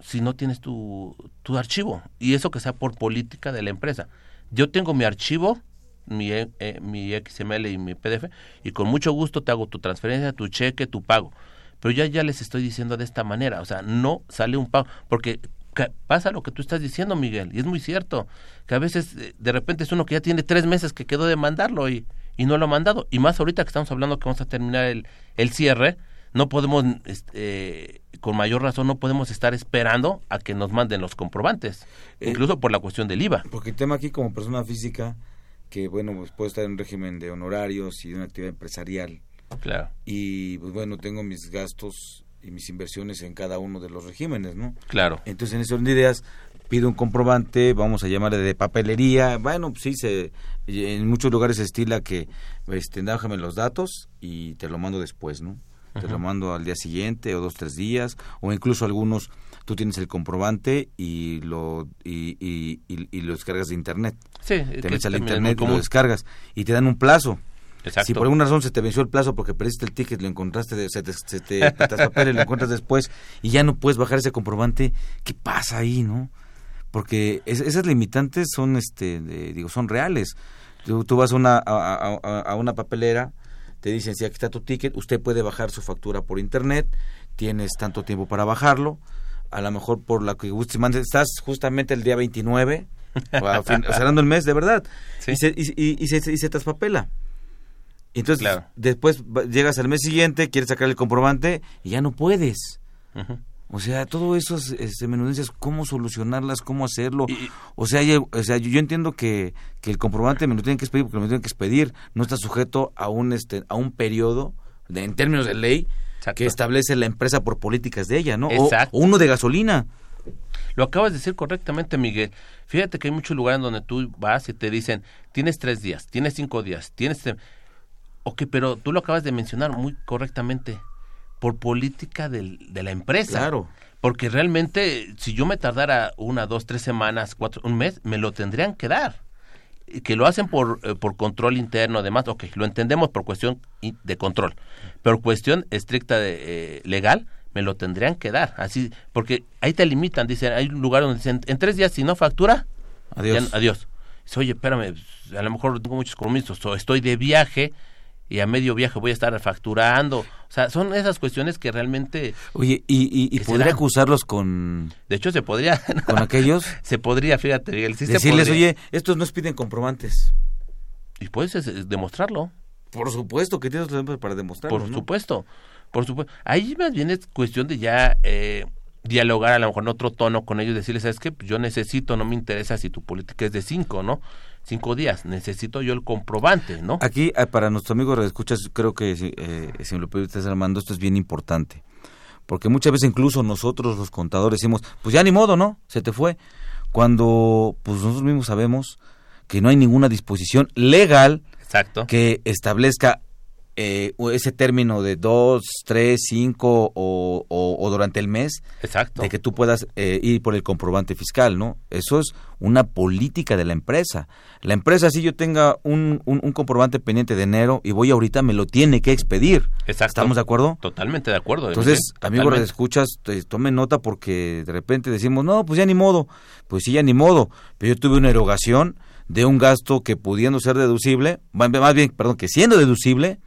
[SPEAKER 2] si no tienes tu, tu archivo. Y eso que sea por política de la empresa. Yo tengo mi archivo, mi, eh, mi XML y mi PDF, y con mucho gusto te hago tu transferencia, tu cheque, tu pago. Pero ya, ya les estoy diciendo de esta manera, o sea, no sale un pago, porque pasa lo que tú estás diciendo, Miguel, y es muy cierto, que a veces de repente es uno que ya tiene tres meses que quedó de mandarlo y, y no lo ha mandado, y más ahorita que estamos hablando que vamos a terminar el, el cierre, no podemos, este, con mayor razón, no podemos estar esperando a que nos manden los comprobantes, eh, incluso por la cuestión del IVA.
[SPEAKER 1] Porque el tema aquí como persona física, que bueno, pues puedo estar en un régimen de honorarios y de una actividad empresarial.
[SPEAKER 2] Claro.
[SPEAKER 1] Y pues bueno, tengo mis gastos y mis inversiones en cada uno de los regímenes, ¿no?
[SPEAKER 2] Claro.
[SPEAKER 1] Entonces, en de ideas, pido un comprobante, vamos a llamarle de papelería, bueno, pues sí, se, en muchos lugares se estila que, este, déjame los datos y te lo mando después, ¿no? Te lo mando al día siguiente o dos, tres días, o incluso algunos, tú tienes el comprobante y lo, y, y, y, y lo descargas de internet.
[SPEAKER 2] Sí,
[SPEAKER 1] te metes al internet y lo descargas y te dan un plazo.
[SPEAKER 2] Exacto.
[SPEAKER 1] Si por alguna razón se te venció el plazo porque perdiste el ticket, lo encontraste, se te, se te papeles, lo encuentras después y ya no puedes bajar ese comprobante, ¿qué pasa ahí, no? porque esas limitantes son, este, digo, son reales. Tú, vas a una, a, una papelera, te dicen, si aquí está tu ticket, usted puede bajar su factura por internet, tienes tanto tiempo para bajarlo, a lo mejor por la que estás justamente el día 29, cerrando el mes, de verdad, y, se, y, y, se, y se traspapela. Entonces, después llegas al mes siguiente, quieres sacar el comprobante y ya no puedes. O sea, todo eso es, es cómo solucionarlas, cómo hacerlo. o sea, o sea yo, entiendo que, que, el comprobante me lo tienen que expedir porque me lo tienen que expedir. No está sujeto a un, este, a un periodo, de, en términos de ley, que establece la empresa por políticas de ella, ¿no? O, uno de gasolina.
[SPEAKER 2] Lo acabas de decir correctamente, Miguel. Fíjate que hay muchos lugares donde tú vas y te dicen, tienes tres días, tienes cinco días, tienes... Ok, pero tú lo acabas de mencionar muy correctamente, por política del, de la empresa.
[SPEAKER 1] Claro.
[SPEAKER 2] Porque realmente, si yo me tardara una, dos, tres semanas, cuatro, un mes, me lo tendrían que dar. Que lo hacen por, eh, por control interno, además, ok, lo entendemos por cuestión de control. Pero cuestión estricta de, eh, legal, me lo tendrían que dar. Así, porque ahí te limitan, dicen, hay un lugar donde dicen, en tres días, si no factura,
[SPEAKER 1] adiós.
[SPEAKER 2] adiós. Dice, oye, espérame, a lo mejor tengo muchos compromisos, o estoy de viaje, y a medio viaje voy a estar facturando. O sea, son esas cuestiones que realmente...
[SPEAKER 1] Oye, ¿y, y, podría acusarlos con...?
[SPEAKER 2] De hecho, se podría...
[SPEAKER 1] ¿Con aquellos?
[SPEAKER 2] se podría, fíjate,
[SPEAKER 1] Decirles, oye, estos nos piden comprobantes.
[SPEAKER 2] Y puedes demostrarlo.
[SPEAKER 1] Por supuesto que tienes para demostrarlo,
[SPEAKER 2] Por supuesto, por supuesto. Ahí más bien es cuestión de ya... Eh, dialogar a lo mejor en otro tono con ellos, decirles, ¿sabes qué? Yo necesito, no me interesa si tu política es de cinco, ¿no? Cinco días. Necesito yo el comprobante, ¿no?
[SPEAKER 1] Aquí, eh, para nuestro amigo escuchas, creo que eh, si me lo Armando, esto es bien importante. Porque muchas veces incluso nosotros los contadores decimos, pues ya ni modo, ¿no? Se te fue. Cuando pues nosotros mismos sabemos que no hay ninguna disposición legal
[SPEAKER 2] Exacto.
[SPEAKER 1] que establezca eh, ese término de dos, tres, cinco o, o, durante el mes,
[SPEAKER 2] Exacto.
[SPEAKER 1] de que tú puedas eh, ir por el comprobante fiscal, ¿no? Eso es una política de la empresa. La empresa, si yo tenga un, un, comprobante pendiente de enero y voy ahorita, me lo tiene que expedir.
[SPEAKER 2] Exacto.
[SPEAKER 1] ¿Estamos de acuerdo?
[SPEAKER 2] Totalmente de acuerdo.
[SPEAKER 1] Entonces, amigo, escuchas, tomen nota porque de repente decimos, no, pues ya ni modo. Pues sí, ya ni modo. Pero yo tuve una erogación de un gasto que pudiendo ser deducible, más bien, perdón, que siendo deducible,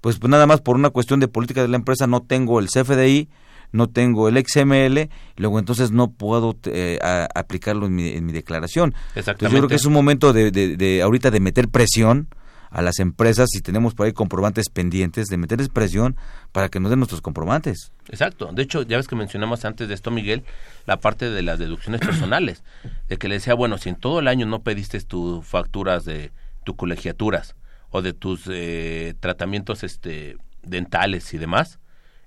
[SPEAKER 1] pues, pues, nada más por una cuestión de política de la empresa no tengo el CFDI, no tengo el XML, luego entonces no puedo eh, aplicarlo en mi, en mi declaración.
[SPEAKER 2] Exactamente.
[SPEAKER 1] yo creo que es un momento de, de, de ahorita de meter presión a las empresas si tenemos por ahí comprobantes pendientes, de meterles presión para que nos den nuestros comprobantes.
[SPEAKER 2] Exacto. De hecho, ya ves que mencionamos antes de esto, Miguel, la parte de las deducciones personales, de que le decía, bueno, si en todo el año no pediste tus facturas de tus colegiaturas o de tus eh, tratamientos este dentales y demás,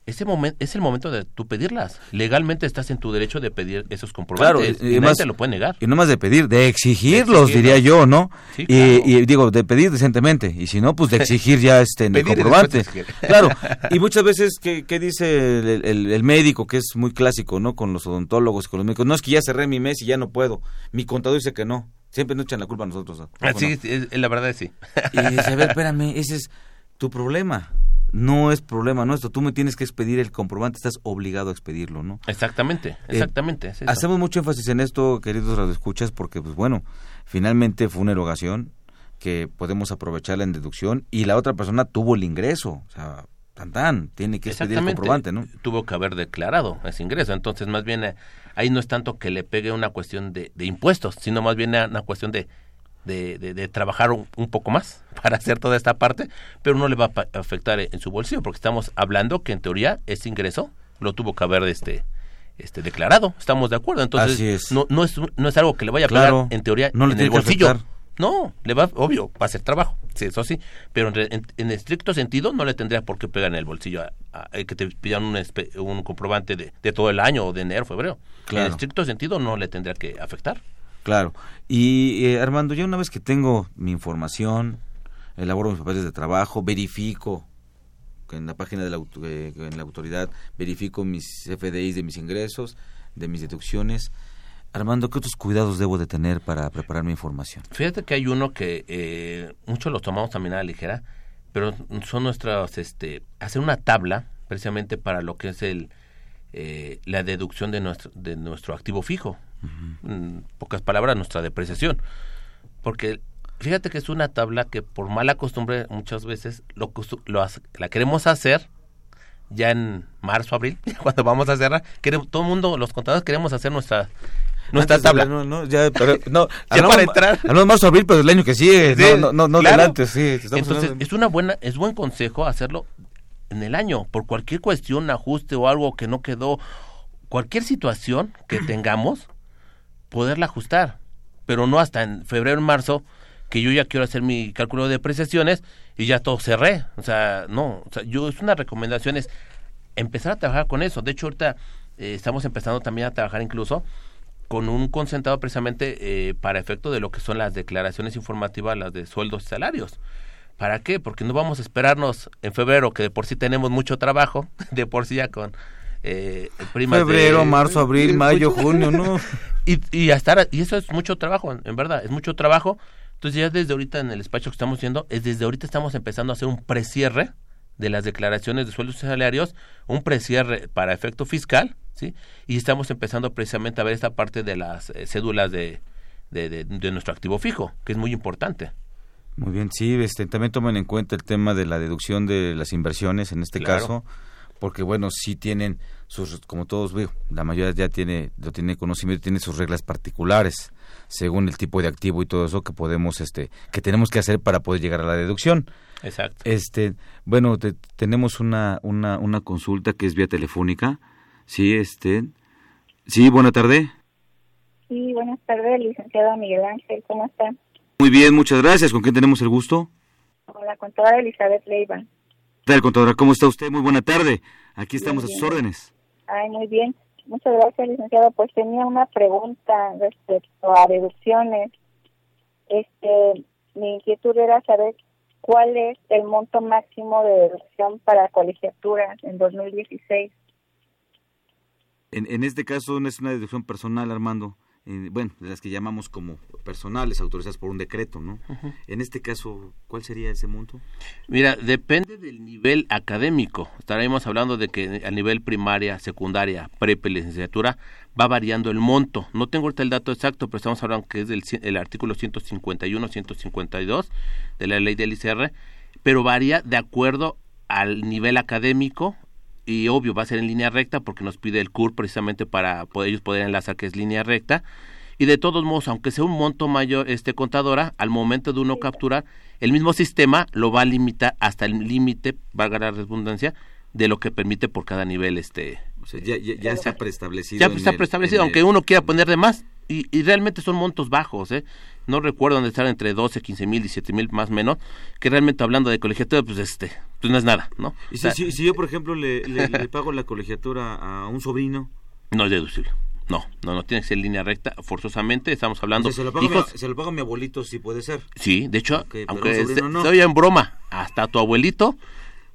[SPEAKER 2] ese momento es el momento de tú pedirlas. Legalmente estás en tu derecho de pedir esos comprobantes. Claro, y, nadie te lo puede negar.
[SPEAKER 1] Y no más de pedir, de exigirlos, diría yo, ¿no? y, digo, de pedir decentemente. Y si no, pues de exigir ya este el comprobante. Claro. Y muchas veces, ¿qué, dice el, médico? Que es muy clásico, ¿no? Con los odontólogos, con los médicos. No es que ya cerré mi mes y ya no puedo. Mi contador dice que no. Siempre nos echan la culpa a nosotros.
[SPEAKER 2] Sí, la verdad es sí.
[SPEAKER 1] Y dice, a ver, espérame, ese es tu problema no es problema nuestro. Tú me tienes que expedir el comprobante, estás obligado a expedirlo, ¿no?
[SPEAKER 2] Exactamente, eh, exactamente.
[SPEAKER 1] hacemos mucho énfasis en esto, queridos radioescuchas, porque, pues bueno, finalmente fue una erogación que podemos aprovecharla en deducción y la otra persona tuvo el ingreso, o sea, tan tan, tiene que expedir el comprobante, ¿no?
[SPEAKER 2] Tuvo que haber declarado ese ingreso, entonces más bien eh, ahí no es tanto que le pegue una cuestión de, de impuestos, sino más bien una cuestión de de, trabajar un, poco más para hacer toda esta parte, pero no le va a afectar en su bolsillo, porque estamos hablando que en teoría ese ingreso lo tuvo que haber este, este declarado, estamos de acuerdo, entonces No, no, es, no es algo que le vaya a pagar en teoría
[SPEAKER 1] no
[SPEAKER 2] en el bolsillo. No, le va, obvio, va a ser trabajo, sí, eso sí, pero en, estricto sentido no le tendría por qué pegar en el bolsillo a, que te pidan un, un comprobante de, de, todo el año o de enero, febrero. En estricto sentido no le tendría que afectar.
[SPEAKER 1] Claro. Y eh, Armando, ya una vez que tengo mi información, elaboro mis papeles de trabajo, verifico en la página de la, eh, en la autoridad, verifico mis FDIs de mis ingresos, de mis deducciones. Armando, ¿qué otros cuidados debo de tener para preparar mi información?
[SPEAKER 2] Fíjate que hay uno que eh, muchos lo tomamos también a la ligera, pero son nuestras, este, hacer una tabla precisamente para lo que es el, eh, la deducción de nuestro, de nuestro activo fijo. En pocas palabras, nuestra depreciación. Porque fíjate que es una tabla que por mala costumbre muchas veces lo, la queremos hacer ya en marzo, abril, cuando vamos a cerrar, queremos, todo el mundo, los contadores queremos hacer nuestra nuestra tabla.
[SPEAKER 1] No, no, ya, pero,
[SPEAKER 2] no, ya para entrar.
[SPEAKER 1] No marzo, abril, pero el año que sigue, no, no, no, adelante, sí.
[SPEAKER 2] Entonces, es una buena, es buen consejo hacerlo en el año, por cualquier cuestión, ajuste o algo que no quedó, cualquier situación que tengamos, poderla ajustar, pero no hasta en febrero, marzo, que yo ya quiero hacer mi cálculo de depreciaciones y ya todo cerré. O sea, no, o sea, yo es una recomendación es empezar a trabajar con eso. De hecho, ahorita eh, estamos empezando también a trabajar incluso con un concentrado precisamente eh, para efecto de lo que son las declaraciones informativas, las de sueldos y salarios. ¿Para qué? Porque no vamos a esperarnos en febrero, que de por sí tenemos mucho trabajo, de por sí ya con eh,
[SPEAKER 1] Febrero, marzo, abril, mayo, junio, ¿no?
[SPEAKER 2] y, y, hasta, y eso es mucho trabajo, en verdad, es mucho trabajo entonces ya desde ahorita en el despacho que estamos haciendo, es desde ahorita estamos empezando a hacer un precierre de las declaraciones de sueldos y salarios, un precierre para efecto fiscal, ¿sí? Y estamos empezando precisamente a ver esta parte de las eh, cédulas de, de, nuestro activo fijo, que es muy importante.
[SPEAKER 1] Muy bien, sí, este, también tomen en cuenta el tema de la deducción de las inversiones en este caso, porque bueno, sí tienen sus, como todos veo, la mayoría ya tiene, lo tiene conocimiento, tiene sus reglas particulares según el tipo de activo y todo eso que podemos este que tenemos que hacer para poder llegar a la deducción.
[SPEAKER 2] Exacto.
[SPEAKER 1] Este, bueno, tenemos una, una una consulta que es vía telefónica. Sí, este Sí, buena tarde.
[SPEAKER 7] Sí, buenas tardes, licenciado Miguel Ángel, ¿cómo está?
[SPEAKER 1] Muy bien, muchas gracias. ¿Con quién tenemos el gusto?
[SPEAKER 7] Con la contadora Elizabeth Leiva.
[SPEAKER 1] ¿Qué tal, contadora? ¿Cómo está usted? Muy buena tarde. Aquí estamos a sus órdenes.
[SPEAKER 7] Ay, muy bien. Muchas gracias, licenciado. Pues tenía una pregunta respecto a deducciones. Este, mi inquietud era saber cuál es el monto máximo de deducción para colegiaturas en 2016.
[SPEAKER 1] En, en este caso no es una deducción personal, Armando. Eh, bueno, de las que llamamos como personales, autorizadas por un decreto, ¿no? En este caso, ¿cuál sería ese monto?
[SPEAKER 2] Mira, depende del nivel académico. Estaremos hablando de que a nivel primaria, secundaria, prepa licenciatura, va variando el monto. No tengo ahorita el dato exacto, pero estamos hablando que es del el artículo 151, 152 de la ley del ICR, pero varía de acuerdo al nivel académico, y obvio va a ser en línea recta porque nos pide el CUR precisamente para poder, ellos poder enlazar que es línea recta. Y de todos modos aunque sea un monto mayor este contadora al momento de uno capturar el mismo sistema lo va a limitar hasta el límite valga la redundancia de lo que permite por cada nivel este
[SPEAKER 1] ya, ya, ya está preestablecido
[SPEAKER 2] ya está preestablecido aunque uno quiera poner de más y, y realmente son montos bajos eh no recuerdo dónde estar entre 12, 15 mil, 17 mil más o menos, que realmente hablando de colegiatura, pues este, pues no es nada, ¿no?
[SPEAKER 1] Y si, si, yo, por ejemplo, le, le, pago la colegiatura a un sobrino.
[SPEAKER 2] No es deducible. No, no, no tiene que ser línea recta, forzosamente estamos hablando...
[SPEAKER 1] se, lo pago hijos, mi, se lo pago a mi abuelito, sí puede ser.
[SPEAKER 2] Sí, de hecho, aunque se, oye en broma, hasta tu abuelito,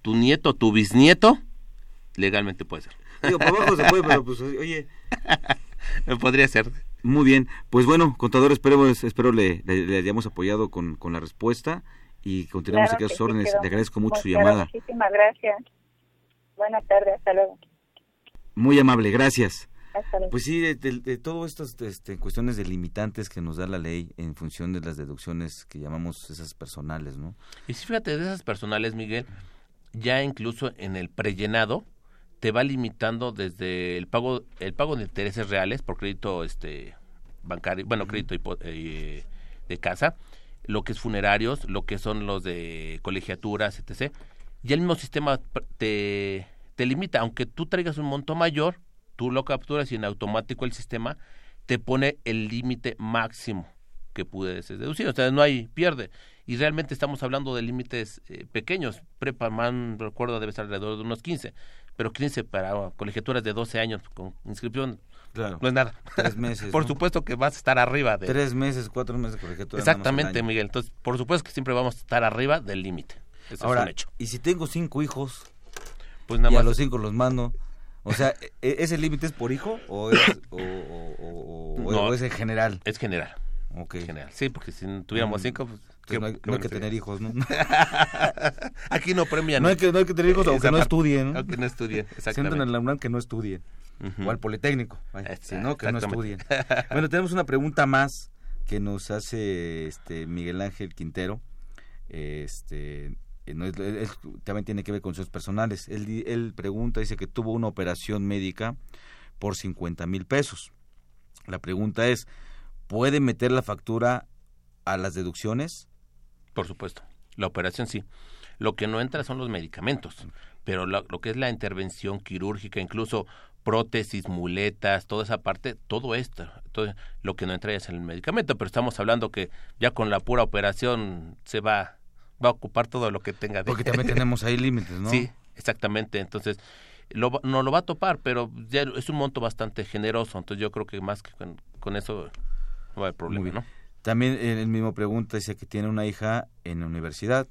[SPEAKER 2] tu nieto, tu bisnieto, legalmente puede ser.
[SPEAKER 1] Digo, por abajo se puede, pero pues, oye...
[SPEAKER 2] Podría ser.
[SPEAKER 1] Muy bien, pues bueno, contador, espero, espero le, le, hayamos apoyado con, con la respuesta y continuamos aquí a sus órdenes. le agradezco mucho su llamada.
[SPEAKER 7] Muchísimas gracias. Buenas tardes, hasta luego.
[SPEAKER 1] Muy amable, gracias. Pues sí, de, de, todo estas este, cuestiones delimitantes que nos da la ley en función de las deducciones que llamamos esas personales, ¿no?
[SPEAKER 2] Y sí, fíjate, de esas personales, Miguel, ya incluso en el prellenado, te va limitando desde el pago el pago de intereses reales por crédito este bancario bueno crédito eh, de casa lo que es funerarios lo que son los de colegiaturas etc. Y el mismo sistema te te limita. Aunque tú traigas un monto mayor tú lo capturas y en automático el sistema te pone el límite máximo que puedes deducir o sea no hay pierde. Y realmente estamos hablando de límites eh, pequeños. Prepa man recuerdo debe estar alrededor de unos 15 pero 15 para colegiaturas de 12 años con inscripción claro. no es nada.
[SPEAKER 1] Tres meses.
[SPEAKER 2] por supuesto que vas a estar arriba de...
[SPEAKER 1] Tres meses, cuatro meses de colegiatura.
[SPEAKER 2] Exactamente, Miguel. Entonces, por supuesto que siempre vamos a estar arriba del límite.
[SPEAKER 1] Ahora,
[SPEAKER 2] es un hecho.
[SPEAKER 1] y si tengo cinco hijos, pues nada y a los cinco los mando... O sea, ¿e-, ¿ese límite es por hijo o es, o, es en general?
[SPEAKER 2] Es general. General. Sí, porque si tuviéramos cinco, pues
[SPEAKER 1] no hay, que tener hijos, ¿no?
[SPEAKER 2] Aquí no premian.
[SPEAKER 1] No hay que, no hay que tener hijos aunque no estudien.
[SPEAKER 2] Aunque no estudien,
[SPEAKER 1] exactamente. en la UNAM que no estudien. O al Politécnico, si no, que no estudien. bueno, tenemos una pregunta más que nos hace este Miguel Ángel Quintero. Este, eh, también tiene que ver con sus personales. Él, él pregunta, dice que tuvo una operación médica por 50 mil pesos. La pregunta es, ¿puede meter la factura a las deducciones?
[SPEAKER 2] Por supuesto, la operación sí. Lo que no entra son los medicamentos, pero lo, que es la intervención quirúrgica, incluso prótesis, muletas, toda esa parte, todo esto, todo, lo que no entra es el medicamento, pero estamos hablando que ya con la pura operación se va, va a ocupar todo lo que tenga.
[SPEAKER 1] De... Porque también tenemos ahí límites, ¿no?
[SPEAKER 2] Sí, exactamente. Entonces, lo, no lo va a topar, pero ya es un monto bastante generoso, entonces yo creo que más que con, eso no va a haber problema, ¿no?
[SPEAKER 1] También el mismo pregunta dice que tiene una hija en la universidad,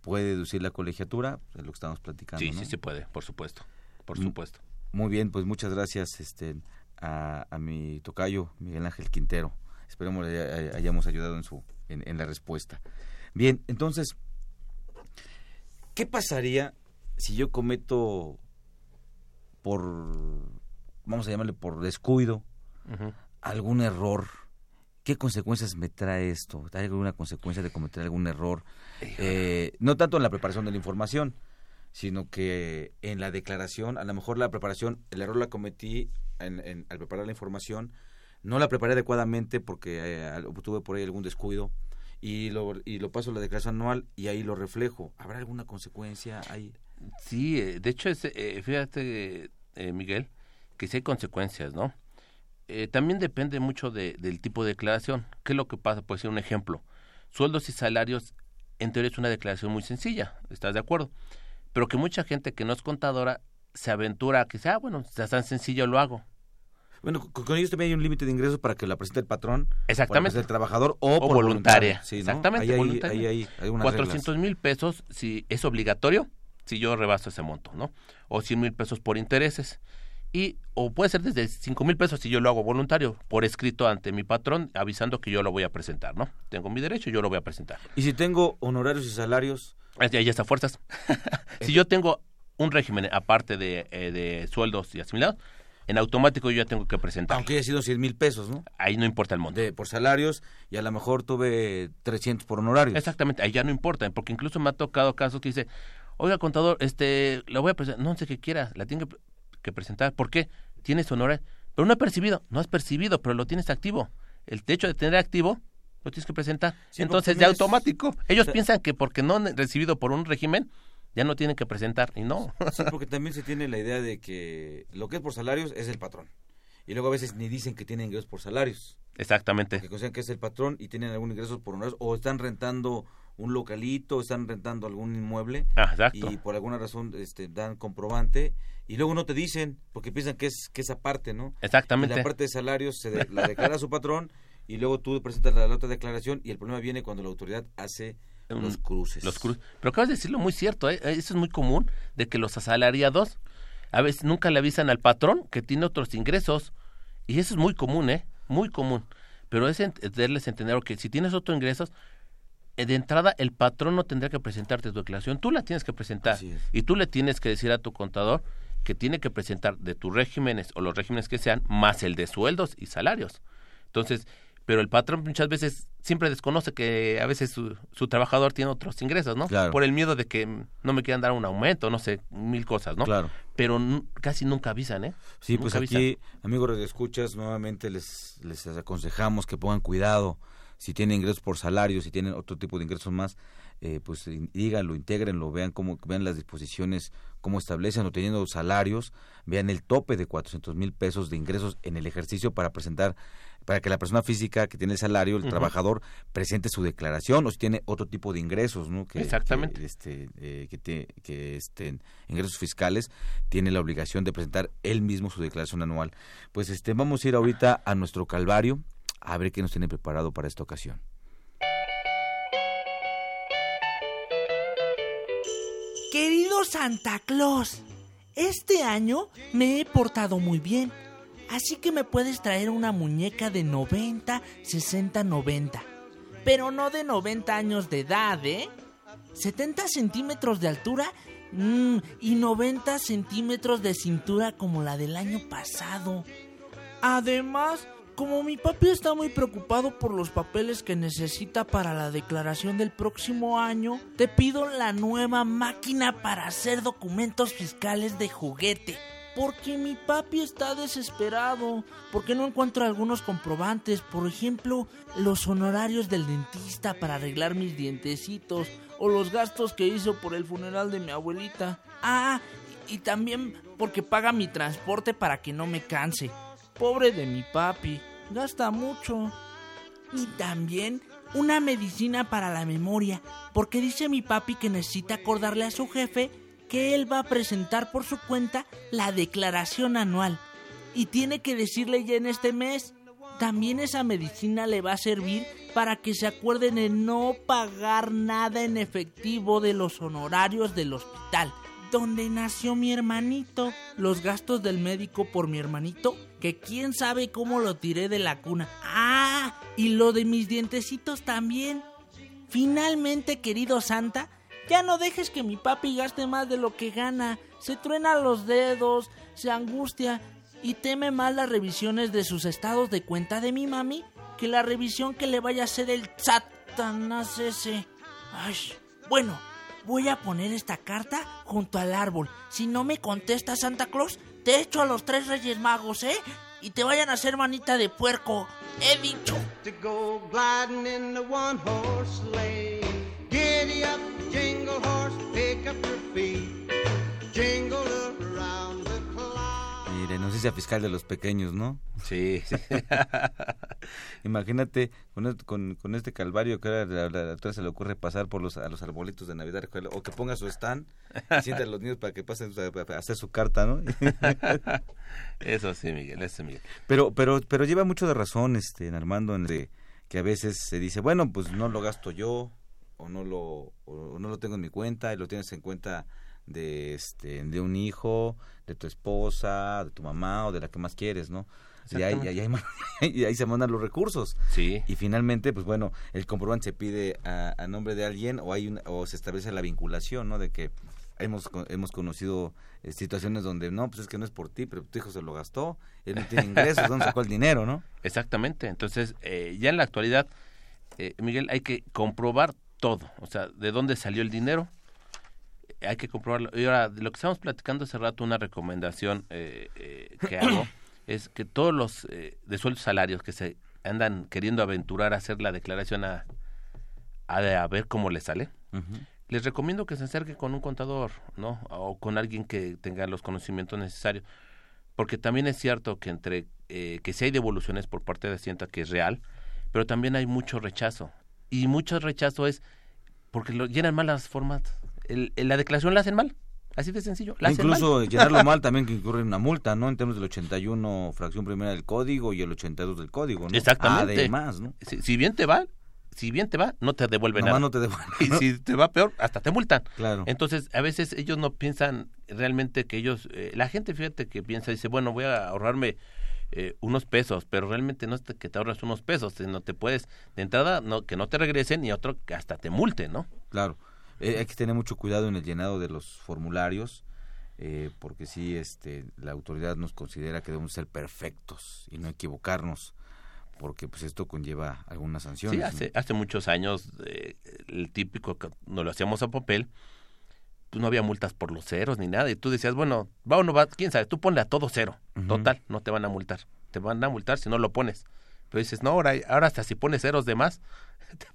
[SPEAKER 1] puede deducir la colegiatura, es lo que estamos platicando.
[SPEAKER 2] Sí, sí se puede, por supuesto, por supuesto.
[SPEAKER 1] Muy bien, pues muchas gracias este, a, mi tocayo Miguel Ángel Quintero. Esperemos le hayamos ayudado en, su, en, la respuesta. Bien, entonces, ¿qué pasaría si yo cometo por, vamos a llamarle por descuido, algún error? ¿Qué consecuencias me trae esto? ¿Hay alguna consecuencia de cometer algún error? Eh, no tanto en la preparación de la información, sino que en la declaración, a lo mejor la preparación, el error la cometí en, al preparar la información, no la preparé adecuadamente porque eh, tuve por ahí algún descuido y lo, y lo paso a la declaración anual y ahí lo reflejo. ¿Habrá alguna consecuencia ahí?
[SPEAKER 2] Sí, eh, de hecho, es, eh, fíjate, Miguel, que sí hay consecuencias, ¿no? También depende mucho de, del tipo de declaración. ¿Qué es lo que pasa? Puede ser un ejemplo. Sueldos y salarios, en teoría, es una declaración muy sencilla, ¿estás de acuerdo? pero que mucha gente que no es contadora se aventura a que sea, ah, bueno, es tan sencillo lo hago.
[SPEAKER 1] Bueno, con ellos también hay un límite de ingresos para que la presente el patrón,
[SPEAKER 2] exactamente,
[SPEAKER 1] el trabajador o,
[SPEAKER 2] o voluntaria.
[SPEAKER 1] Sí,
[SPEAKER 2] exactamente,
[SPEAKER 1] ahí,
[SPEAKER 2] voluntaria.
[SPEAKER 1] Ahí, hay
[SPEAKER 2] 400 mil pesos si es obligatorio, si yo rebaso ese monto, ¿no? O 100 mil pesos por intereses. Y, o puede ser desde 5 mil pesos si yo lo hago voluntario, por escrito ante mi patrón, avisando que yo lo voy a presentar, ¿no? Tengo mi derecho, yo lo voy a presentar.
[SPEAKER 1] ¿Y si tengo honorarios y salarios?
[SPEAKER 2] Ahí está fuerzas. si yo tengo un régimen aparte de, eh, de, sueldos y asimilados, en automático yo ya tengo que presentar.
[SPEAKER 1] Aunque haya sido 100 mil pesos, ¿no?
[SPEAKER 2] Ahí no importa el monto.
[SPEAKER 1] De, por salarios y a lo mejor tuve 300 por honorarios.
[SPEAKER 2] Exactamente, ahí ya no importa, porque incluso me ha tocado casos que dice, oiga, contador, este, la voy a presentar, no sé qué quiera, la tiene que, presentar. ¿Por qué? Tienes honorarios, pero no ha percibido, no has percibido, pero lo tienes activo. El techo de tener activo lo tienes que presentar. Entonces, de automático. Ellos piensan que porque no han recibido por un régimen, ya no tienen que presentar, y no.
[SPEAKER 1] Sí, porque también se tiene la idea de que lo que es por salarios es el patrón. Y luego a veces ni dicen que tienen ingresos por salarios.
[SPEAKER 2] Exactamente.
[SPEAKER 1] Que consideran que es el patrón y tienen algún ingreso por honorarios, o están rentando un localito, están rentando algún inmueble
[SPEAKER 2] ah, exacto.
[SPEAKER 1] y por alguna razón este, dan comprobante y luego no te dicen porque piensan que es que esa parte, ¿no?
[SPEAKER 2] Exactamente.
[SPEAKER 1] la parte de salarios se la declara su patrón y luego tú presentas la, otra declaración y el problema viene cuando la autoridad hace los cruces.
[SPEAKER 2] Los cruces. Pero acabas de decirlo muy cierto, ¿eh? eso es muy común, de que los asalariados a veces nunca le avisan al patrón que tiene otros ingresos. Y eso es muy común, ¿eh? Muy común. Pero es darles a entender que si tienes otros ingresos, eh, de entrada el patrón no tendrá que presentarte tu declaración, tú la tienes que presentar. Y tú le tienes que decir a tu contador que tiene que presentar de tus regímenes o los regímenes que sean, más el de sueldos y salarios. Entonces, pero el patrón muchas veces siempre desconoce que a veces su, su trabajador tiene otros ingresos, ¿no? Por el miedo de que no me quieran dar un aumento, no sé, mil cosas, ¿no?
[SPEAKER 1] Claro.
[SPEAKER 2] Pero casi nunca avisan, ¿eh?
[SPEAKER 1] Sí, pues aquí, amigos de escuchas, nuevamente les, les aconsejamos que pongan cuidado si tienen ingresos por salario, si tienen otro tipo de ingresos más, eh, pues díganlo, intégrenlo, vean cómo vean las disposiciones, cómo establecen o teniendo salarios, vean el tope de 400 mil pesos de ingresos en el ejercicio para presentar para que la persona física que tiene el salario, el trabajador, presente su declaración o si tiene otro tipo de ingresos, ¿no? Que,
[SPEAKER 2] Exactamente.
[SPEAKER 1] este, eh, que, te, que estén ingresos fiscales, tiene la obligación de presentar él mismo su declaración anual. Pues este, vamos a ir ahorita a nuestro calvario a ver qué nos tiene preparado para esta ocasión.
[SPEAKER 8] Santa Claus, este año me he portado muy bien Así que me puedes traer una muñeca de 90, 60, 90. pero no de 90 años de edad, ¿eh? 70 centímetros de altura mm, y 90 centímetros de cintura como la del año pasado. Además, como mi papi está muy preocupado por los papeles que necesita para la declaración del próximo año, te pido la nueva máquina para hacer documentos fiscales de juguete. Porque mi papi está desesperado, porque no encuentro algunos comprobantes, por ejemplo, los honorarios del dentista para arreglar mis dientecitos, o los gastos que hizo por el funeral de mi abuelita. Ah, y también porque paga mi transporte para que no me canse. Pobre de mi papi gasta mucho. Y también una medicina para la memoria, porque dice mi papi que necesita acordarle a su jefe que él va a presentar por su cuenta la declaración anual. Y tiene que decirle ya en este mes. También esa medicina le va a servir para que se acuerden de no pagar nada en efectivo de los honorarios del hospital donde nació mi hermanito. Los gastos del médico por mi hermanito, que quién sabe cómo lo tiré de la cuna. Ah, y lo de mis dientecitos también. Finalmente, querido Santa, ya no dejes que mi papi gaste más de lo que gana. Se truena los dedos, se angustia y teme más las revisiones de sus estados de cuenta de mi mami que la revisión que le vaya a hacer el Satanás ese. Ay, bueno, Voy a poner esta carta junto al árbol. Si no me contesta Santa Claus, te echo a los tres Reyes Magos, ¿eh? Y te vayan a hacer manita de puerco. He dicho.
[SPEAKER 1] Inocencia fiscal de los pequeños, ¿no?
[SPEAKER 2] Sí.
[SPEAKER 1] Imagínate con, con, este calvario que ahora a la doctora se le ocurre pasar por los, a los arbolitos de Navidad o que ponga su stand y sienta a los niños para que pasen a hacer su carta, ¿no?
[SPEAKER 2] eso sí, Miguel, eso Miguel.
[SPEAKER 1] Pero, pero, pero lleva mucho de razón, este, Armando, en que a veces se dice, bueno, pues no lo gasto yo o no lo, o no lo tengo en mi cuenta y lo tienes en cuenta de este de un hijo, de tu esposa, de tu mamá o de la que más quieres, ¿no? Y ahí, y, ahí, se mandan los recursos.
[SPEAKER 2] Sí.
[SPEAKER 1] Y finalmente, pues bueno, el comprobante se pide a, nombre de alguien o hay o se establece la vinculación, ¿no? De que hemos hemos conocido eh, situaciones donde no, pues es que no es por ti, pero tu hijo se lo gastó, él no tiene ingresos, ¿dónde sacó el dinero, no?
[SPEAKER 2] Exactamente. Entonces, eh, ya en la actualidad, eh, Miguel, hay que comprobar todo, o sea, de dónde salió el dinero, hay que comprobarlo. Y ahora, de lo que estamos platicando hace rato, una recomendación eh, eh, que hago es que todos los eh, de sueldos salarios que se andan queriendo aventurar a hacer la declaración a, a, ver cómo les sale, les recomiendo que se acerquen con un contador, ¿no? O con alguien que tenga los conocimientos necesarios. Porque también es cierto que entre que si hay devoluciones por parte de Hacienda que es real, pero también hay mucho rechazo. Y mucho rechazo es porque lo llenan mal las formas la declaración la hacen mal. Así de sencillo.
[SPEAKER 1] Incluso llenarlo mal también que incurre una multa, ¿no? En términos del 81 fracción primera del código y el 82 del código, ¿no?
[SPEAKER 2] Exactamente.
[SPEAKER 1] Además, ¿no?
[SPEAKER 2] Si, bien te va, si bien te va, no te devuelven nada.
[SPEAKER 1] no te devuelven.
[SPEAKER 2] Y si te va peor, hasta te multan.
[SPEAKER 1] Claro.
[SPEAKER 2] Entonces, a veces ellos no piensan realmente que ellos, eh, la gente fíjate que piensa, dice, bueno, voy a ahorrarme eh, unos pesos, pero realmente no es que te ahorras unos pesos, sino te puedes, de entrada, no, que no te regresen y otro que hasta te multen, ¿no?
[SPEAKER 1] Claro. Eh, hay que tener mucho cuidado en el llenado de los formularios, eh, porque sí, este, la autoridad nos considera que debemos ser perfectos y no equivocarnos, porque pues esto conlleva algunas sanciones.
[SPEAKER 2] Sí, hace, hace muchos años, eh, el típico, no lo hacíamos a papel, pues no había multas por los ceros ni nada, y tú decías, bueno, va o no va, quién sabe, tú ponle a todo cero, total, no te van a multar, te van a multar si no lo pones. Pero dices, no, ahora, ahora hasta si pones ceros de más,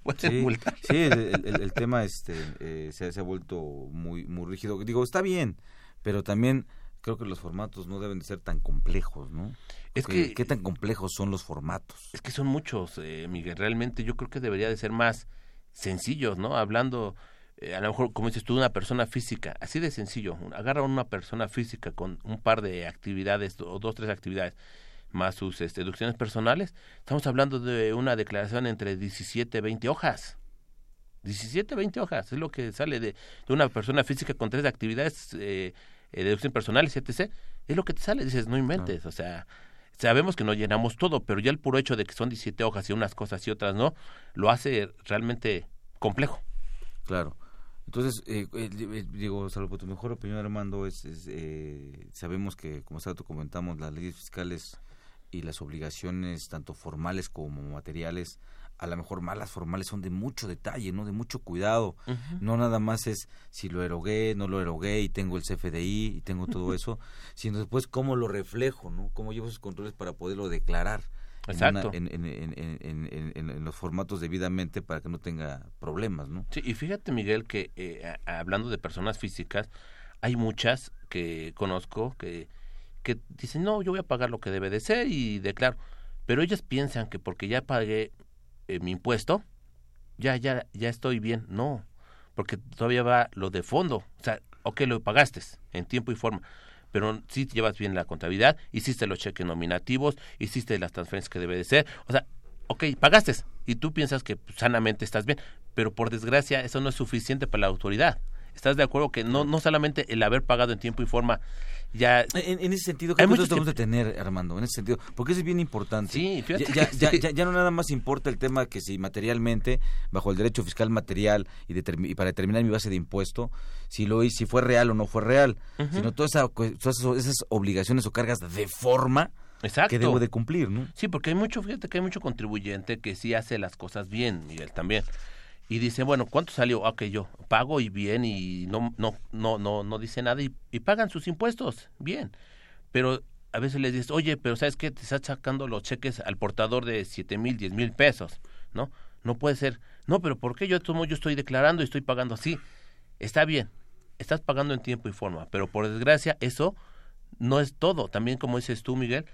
[SPEAKER 1] sí, el, tema este, eh, se, ha vuelto muy, muy rígido. Digo, está bien, pero también creo que los formatos no deben de ser tan complejos, ¿no?
[SPEAKER 2] Es que,
[SPEAKER 1] ¿Qué tan complejos son los formatos?
[SPEAKER 2] Es que son muchos, eh, Miguel. Realmente yo creo que debería de ser más sencillos, ¿no? Hablando, eh, a lo mejor, como dices tú, de una persona física, así de sencillo. Agarra una persona física con un par de actividades o dos, tres actividades más sus este, deducciones personales, estamos hablando de una declaración entre 17 y 20 hojas. 17, 20 hojas, es lo que sale de, de una persona física con tres actividades, eh, eh, deducciones personales, etc. Es lo que te sale, dices, no inventes, o sea, sabemos que no llenamos todo, pero ya el puro hecho de que son 17 hojas y unas cosas y otras no, lo hace realmente complejo.
[SPEAKER 1] Claro. Entonces, eh, eh, eh, digo, salvo por tu mejor opinión, Armando, es, sabemos que, como tú comentamos, las leyes fiscales y las obligaciones, tanto formales como materiales, a lo mejor malas formales son de mucho detalle, ¿no? De mucho cuidado. No nada más es si lo erogué, no lo erogué y tengo el CFDI y tengo todo eso, sino después cómo lo reflejo, ¿no? Cómo llevo esos controles para poderlo declarar.
[SPEAKER 2] Exacto.
[SPEAKER 1] En, en, los formatos debidamente para que no tenga problemas, ¿no?
[SPEAKER 2] Sí, y fíjate, Miguel, que eh, hablando de personas físicas, hay muchas que conozco que, que dicen, no, yo voy a pagar lo que debe de ser y declaro. Pero ellas piensan que porque ya pagué eh, mi impuesto, ya, ya, ya estoy bien. No, porque todavía va lo de fondo. O sea, ok, lo pagaste en tiempo y forma, pero sí llevas bien la contabilidad, hiciste los cheques nominativos, hiciste las transferencias que debe de ser. O sea, ok, pagaste y tú piensas que sanamente estás bien, pero por desgracia eso no es suficiente para la autoridad. ¿Estás de acuerdo que no, no solamente el haber pagado en tiempo y forma ya...
[SPEAKER 1] En, ese sentido, ¿qué muchos tenemos de tener, Armando? En ese sentido, porque eso es bien importante.
[SPEAKER 2] Sí,
[SPEAKER 1] ya, ya, ya, no nada más importa el tema que si materialmente, bajo el derecho fiscal material y, y para determinar mi base de impuesto, si lo si fue real o no fue real, sino todas, esas obligaciones o cargas de forma que debo de cumplir, ¿no?
[SPEAKER 2] Sí, porque hay mucho, fíjate que hay mucho contribuyente que sí hace las cosas bien, Miguel, también y dice, bueno, ¿cuánto salió? Ah, que yo pago y bien y no no no no no dice nada y, pagan sus impuestos, bien. Pero a veces les dices, oye, pero ¿sabes qué? Te estás sacando los cheques al portador de siete mil, diez mil pesos, ¿no? No puede ser. No, pero ¿por qué yo, yo estoy declarando y estoy pagando así? Está bien, estás pagando en tiempo y forma, pero por desgracia eso no es todo. También, como dices tú, Miguel,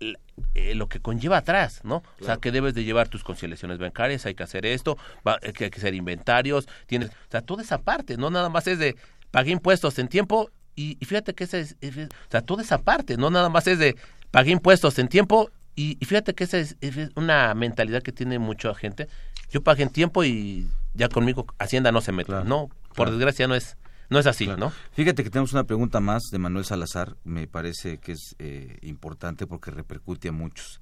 [SPEAKER 2] eh, lo que conlleva atrás, ¿no? O sea, que debes de llevar tus conciliaciones bancarias, hay que hacer esto, eh, que hay que hacer inventarios, tienes, o sea, toda esa parte, no nada más es de pagué impuestos en tiempo y, fíjate que esa es, o sea, toda esa parte, no nada más es de pagué impuestos en tiempo y, fíjate que esa es, una mentalidad que tiene mucha gente. Yo pagué en tiempo y ya conmigo Hacienda no se mete, no, por desgracia no es no es así, ¿no?
[SPEAKER 1] Fíjate que tenemos una pregunta más de Manuel Salazar, me parece que es eh, importante porque repercute a muchos.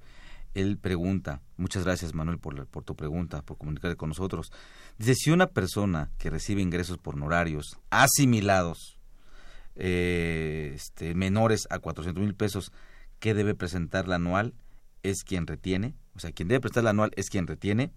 [SPEAKER 1] Él pregunta, muchas gracias Manuel por, por tu pregunta, por comunicarte con nosotros. Dice, si una persona que recibe ingresos por honorarios asimilados, eh, este, menores a 400 mil pesos, ¿qué debe presentar la anual? ¿Es quien retiene? O sea, quien debe prestar la anual es quien retiene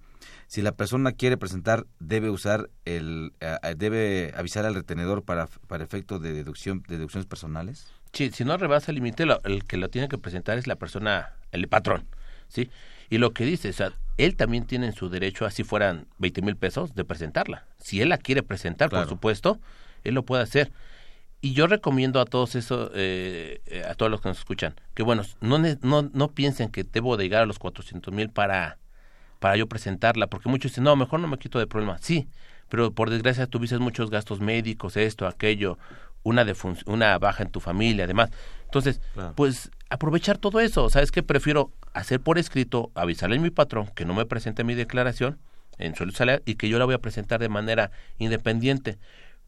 [SPEAKER 1] si la persona quiere presentar, debe usar el, eh, eh, debe avisar al retenedor para, para efecto de deducción, deducciones personales.
[SPEAKER 2] Sí, si no rebasa el límite, el que lo tiene que presentar es la persona, el patrón, ¿sí? Y lo que dice, o sea, él también tiene en su derecho, así fueran 20 mil pesos, de presentarla. Si él la quiere presentar, por supuesto, él lo puede hacer. Y yo recomiendo a todos eso, eh, a todos los que nos escuchan, que bueno, no, no, no piensen que debo de llegar a los 400 mil para para yo presentarla, porque muchos dicen, no, mejor no me quito de problema. Sí, pero por desgracia tuviste muchos gastos médicos, esto, aquello, una, una baja en tu familia, además. Entonces, pues aprovechar todo eso. ¿Sabes qué? Prefiero hacer por escrito, avisarle a mi patrón que no me presente mi declaración en sueldo salarial y que yo la voy a presentar de manera independiente.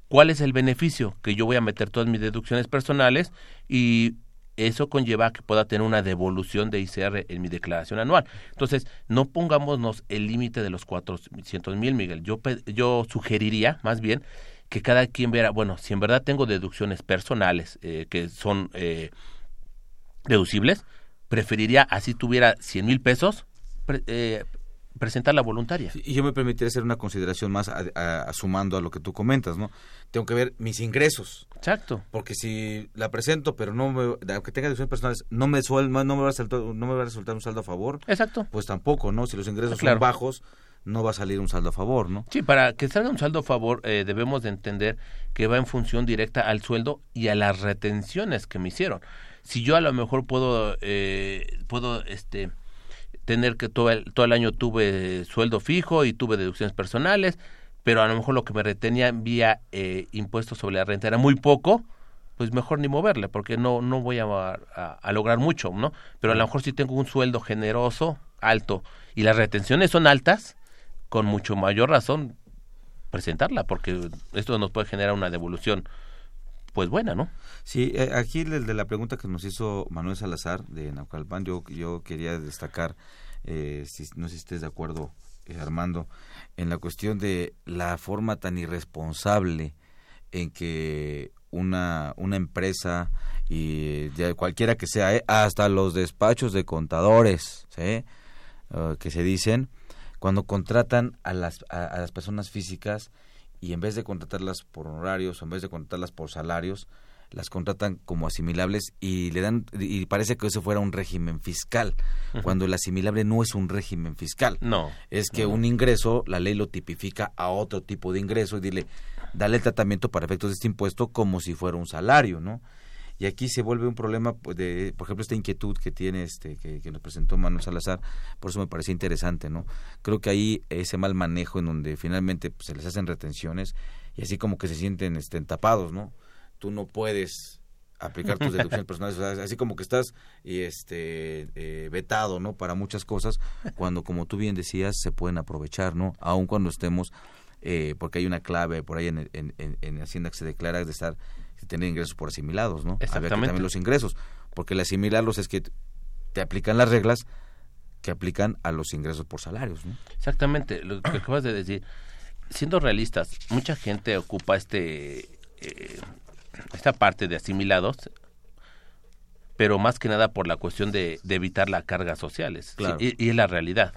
[SPEAKER 2] ¿Cuál es el beneficio? Que yo voy a meter todas mis deducciones personales y eso conlleva que pueda tener una devolución de ICR en mi declaración anual. Entonces, no pongámonos el límite de los 400 mil, Miguel. Yo, yo sugeriría, más bien, que cada quien viera, bueno, si en verdad tengo deducciones personales eh, que son eh, deducibles, preferiría, así tuviera 100 mil pesos, eh, presentar la voluntaria.
[SPEAKER 1] y yo me permitiría hacer una consideración más sumando a lo que tú comentas, ¿no? Tengo que ver mis ingresos.
[SPEAKER 2] Exacto.
[SPEAKER 1] Porque si la presento, pero no me, aunque tenga deducciones personales, no me, suel, no, me va a resultar, no me va a resultar un saldo a favor.
[SPEAKER 2] Exacto.
[SPEAKER 1] Pues tampoco, ¿no? Si los ingresos son bajos, no va a salir un saldo a favor, ¿no?
[SPEAKER 2] Sí, para que salga un saldo a favor eh, debemos de entender que va en función directa al sueldo y a las retenciones que me hicieron. Si yo a lo mejor puedo, eh, puedo, este, tener que todo el, todo el año tuve sueldo fijo y tuve deducciones personales, pero a lo mejor lo que me retenía vía eh, impuestos sobre la renta era muy poco, pues mejor ni moverle, porque no, no voy a, a, lograr mucho, ¿no? Pero a lo mejor si tengo un sueldo generoso, alto, y las retenciones son altas, con mucho mayor razón presentarla, porque esto nos puede generar una devolución pues buena, ¿no?
[SPEAKER 1] Sí, eh, aquí el de la pregunta que nos hizo Manuel Salazar de Naucalpan, yo, yo quería destacar, eh, si, no sé si estés de acuerdo, eh, Armando, en la cuestión de la forma tan irresponsable en que una, una empresa y cualquiera que sea, hasta los despachos de contadores, que se dicen, cuando contratan a las, a las personas físicas y en vez de contratarlas por honorarios o en vez de contratarlas por salarios, las contratan como asimilables y le dan y parece que eso fuera un régimen fiscal cuando el asimilable no es un régimen fiscal.
[SPEAKER 2] No.
[SPEAKER 1] Es que un ingreso la ley lo tipifica a otro tipo de ingreso y dile dale el tratamiento para efectos de este impuesto como si fuera un salario no y aquí se vuelve un problema pues, de por ejemplo esta inquietud que tiene este que, nos presentó Manuel Salazar por eso me parece interesante no creo que ahí ese mal manejo en donde finalmente pues, se les hacen retenciones y así como que se sienten este, tapados no tú no puedes aplicar tus deducciones personales, así como que estás y este eh, vetado, ¿no? Para muchas cosas, cuando como tú bien decías se pueden aprovechar, ¿no? Aun cuando estemos, eh, porque hay una clave por ahí en, en, en, Hacienda que se declara de estar de tener ingresos por asimilados, ¿no?
[SPEAKER 2] Exactamente.
[SPEAKER 1] también los ingresos, porque el asimilarlos es que te aplican las reglas que aplican a los ingresos por salarios, ¿no?
[SPEAKER 2] Exactamente, lo que acabas de decir. Siendo realistas, mucha gente ocupa este eh, esta parte de asimilados, pero más que nada por la cuestión de, evitar las cargas sociales. y, es la realidad,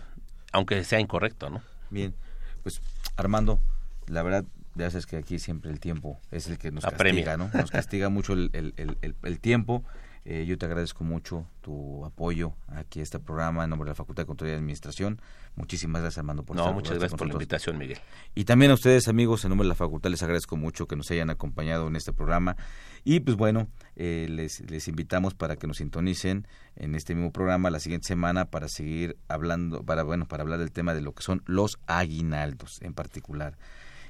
[SPEAKER 2] aunque sea incorrecto, ¿no?
[SPEAKER 1] Bien, pues Armando, la verdad, ya sabes que aquí siempre el tiempo es el que nos castiga, ¿no? Nos castiga mucho el, el, el tiempo eh, yo te agradezco mucho tu apoyo aquí a este programa en nombre de la Facultad de Control y Administración. Muchísimas gracias, Armando,
[SPEAKER 2] por No, muchas gracias por la invitación, Miguel.
[SPEAKER 1] Y también a ustedes, amigos, en nombre de la Facultad, les agradezco mucho que nos hayan acompañado en este programa. Y pues bueno, eh, les, les invitamos para que nos sintonicen en este mismo programa la siguiente semana para seguir hablando, para bueno, para hablar del tema de lo que son los aguinaldos en particular.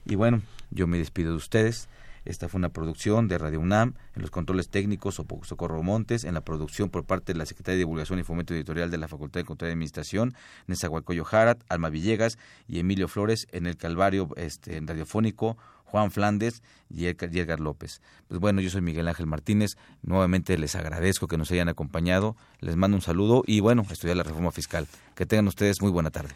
[SPEAKER 1] Y bueno, yo me despido de ustedes. Esta fue una producción de Radio UNAM, en los controles técnicos Socorro Montes, en la producción por parte de la Secretaría de Divulgación y Fomento Editorial de la Facultad de Control y Administración, Nezahualcóyotl Jarat, Alma Villegas y Emilio Flores, en el Calvario este, radiofónico, Juan Flandes y Edgar López. Pues bueno, yo soy Miguel Ángel Martínez, nuevamente les agradezco que nos hayan acompañado, les mando un saludo y bueno, estudiar la reforma fiscal. Que tengan ustedes muy buena tarde.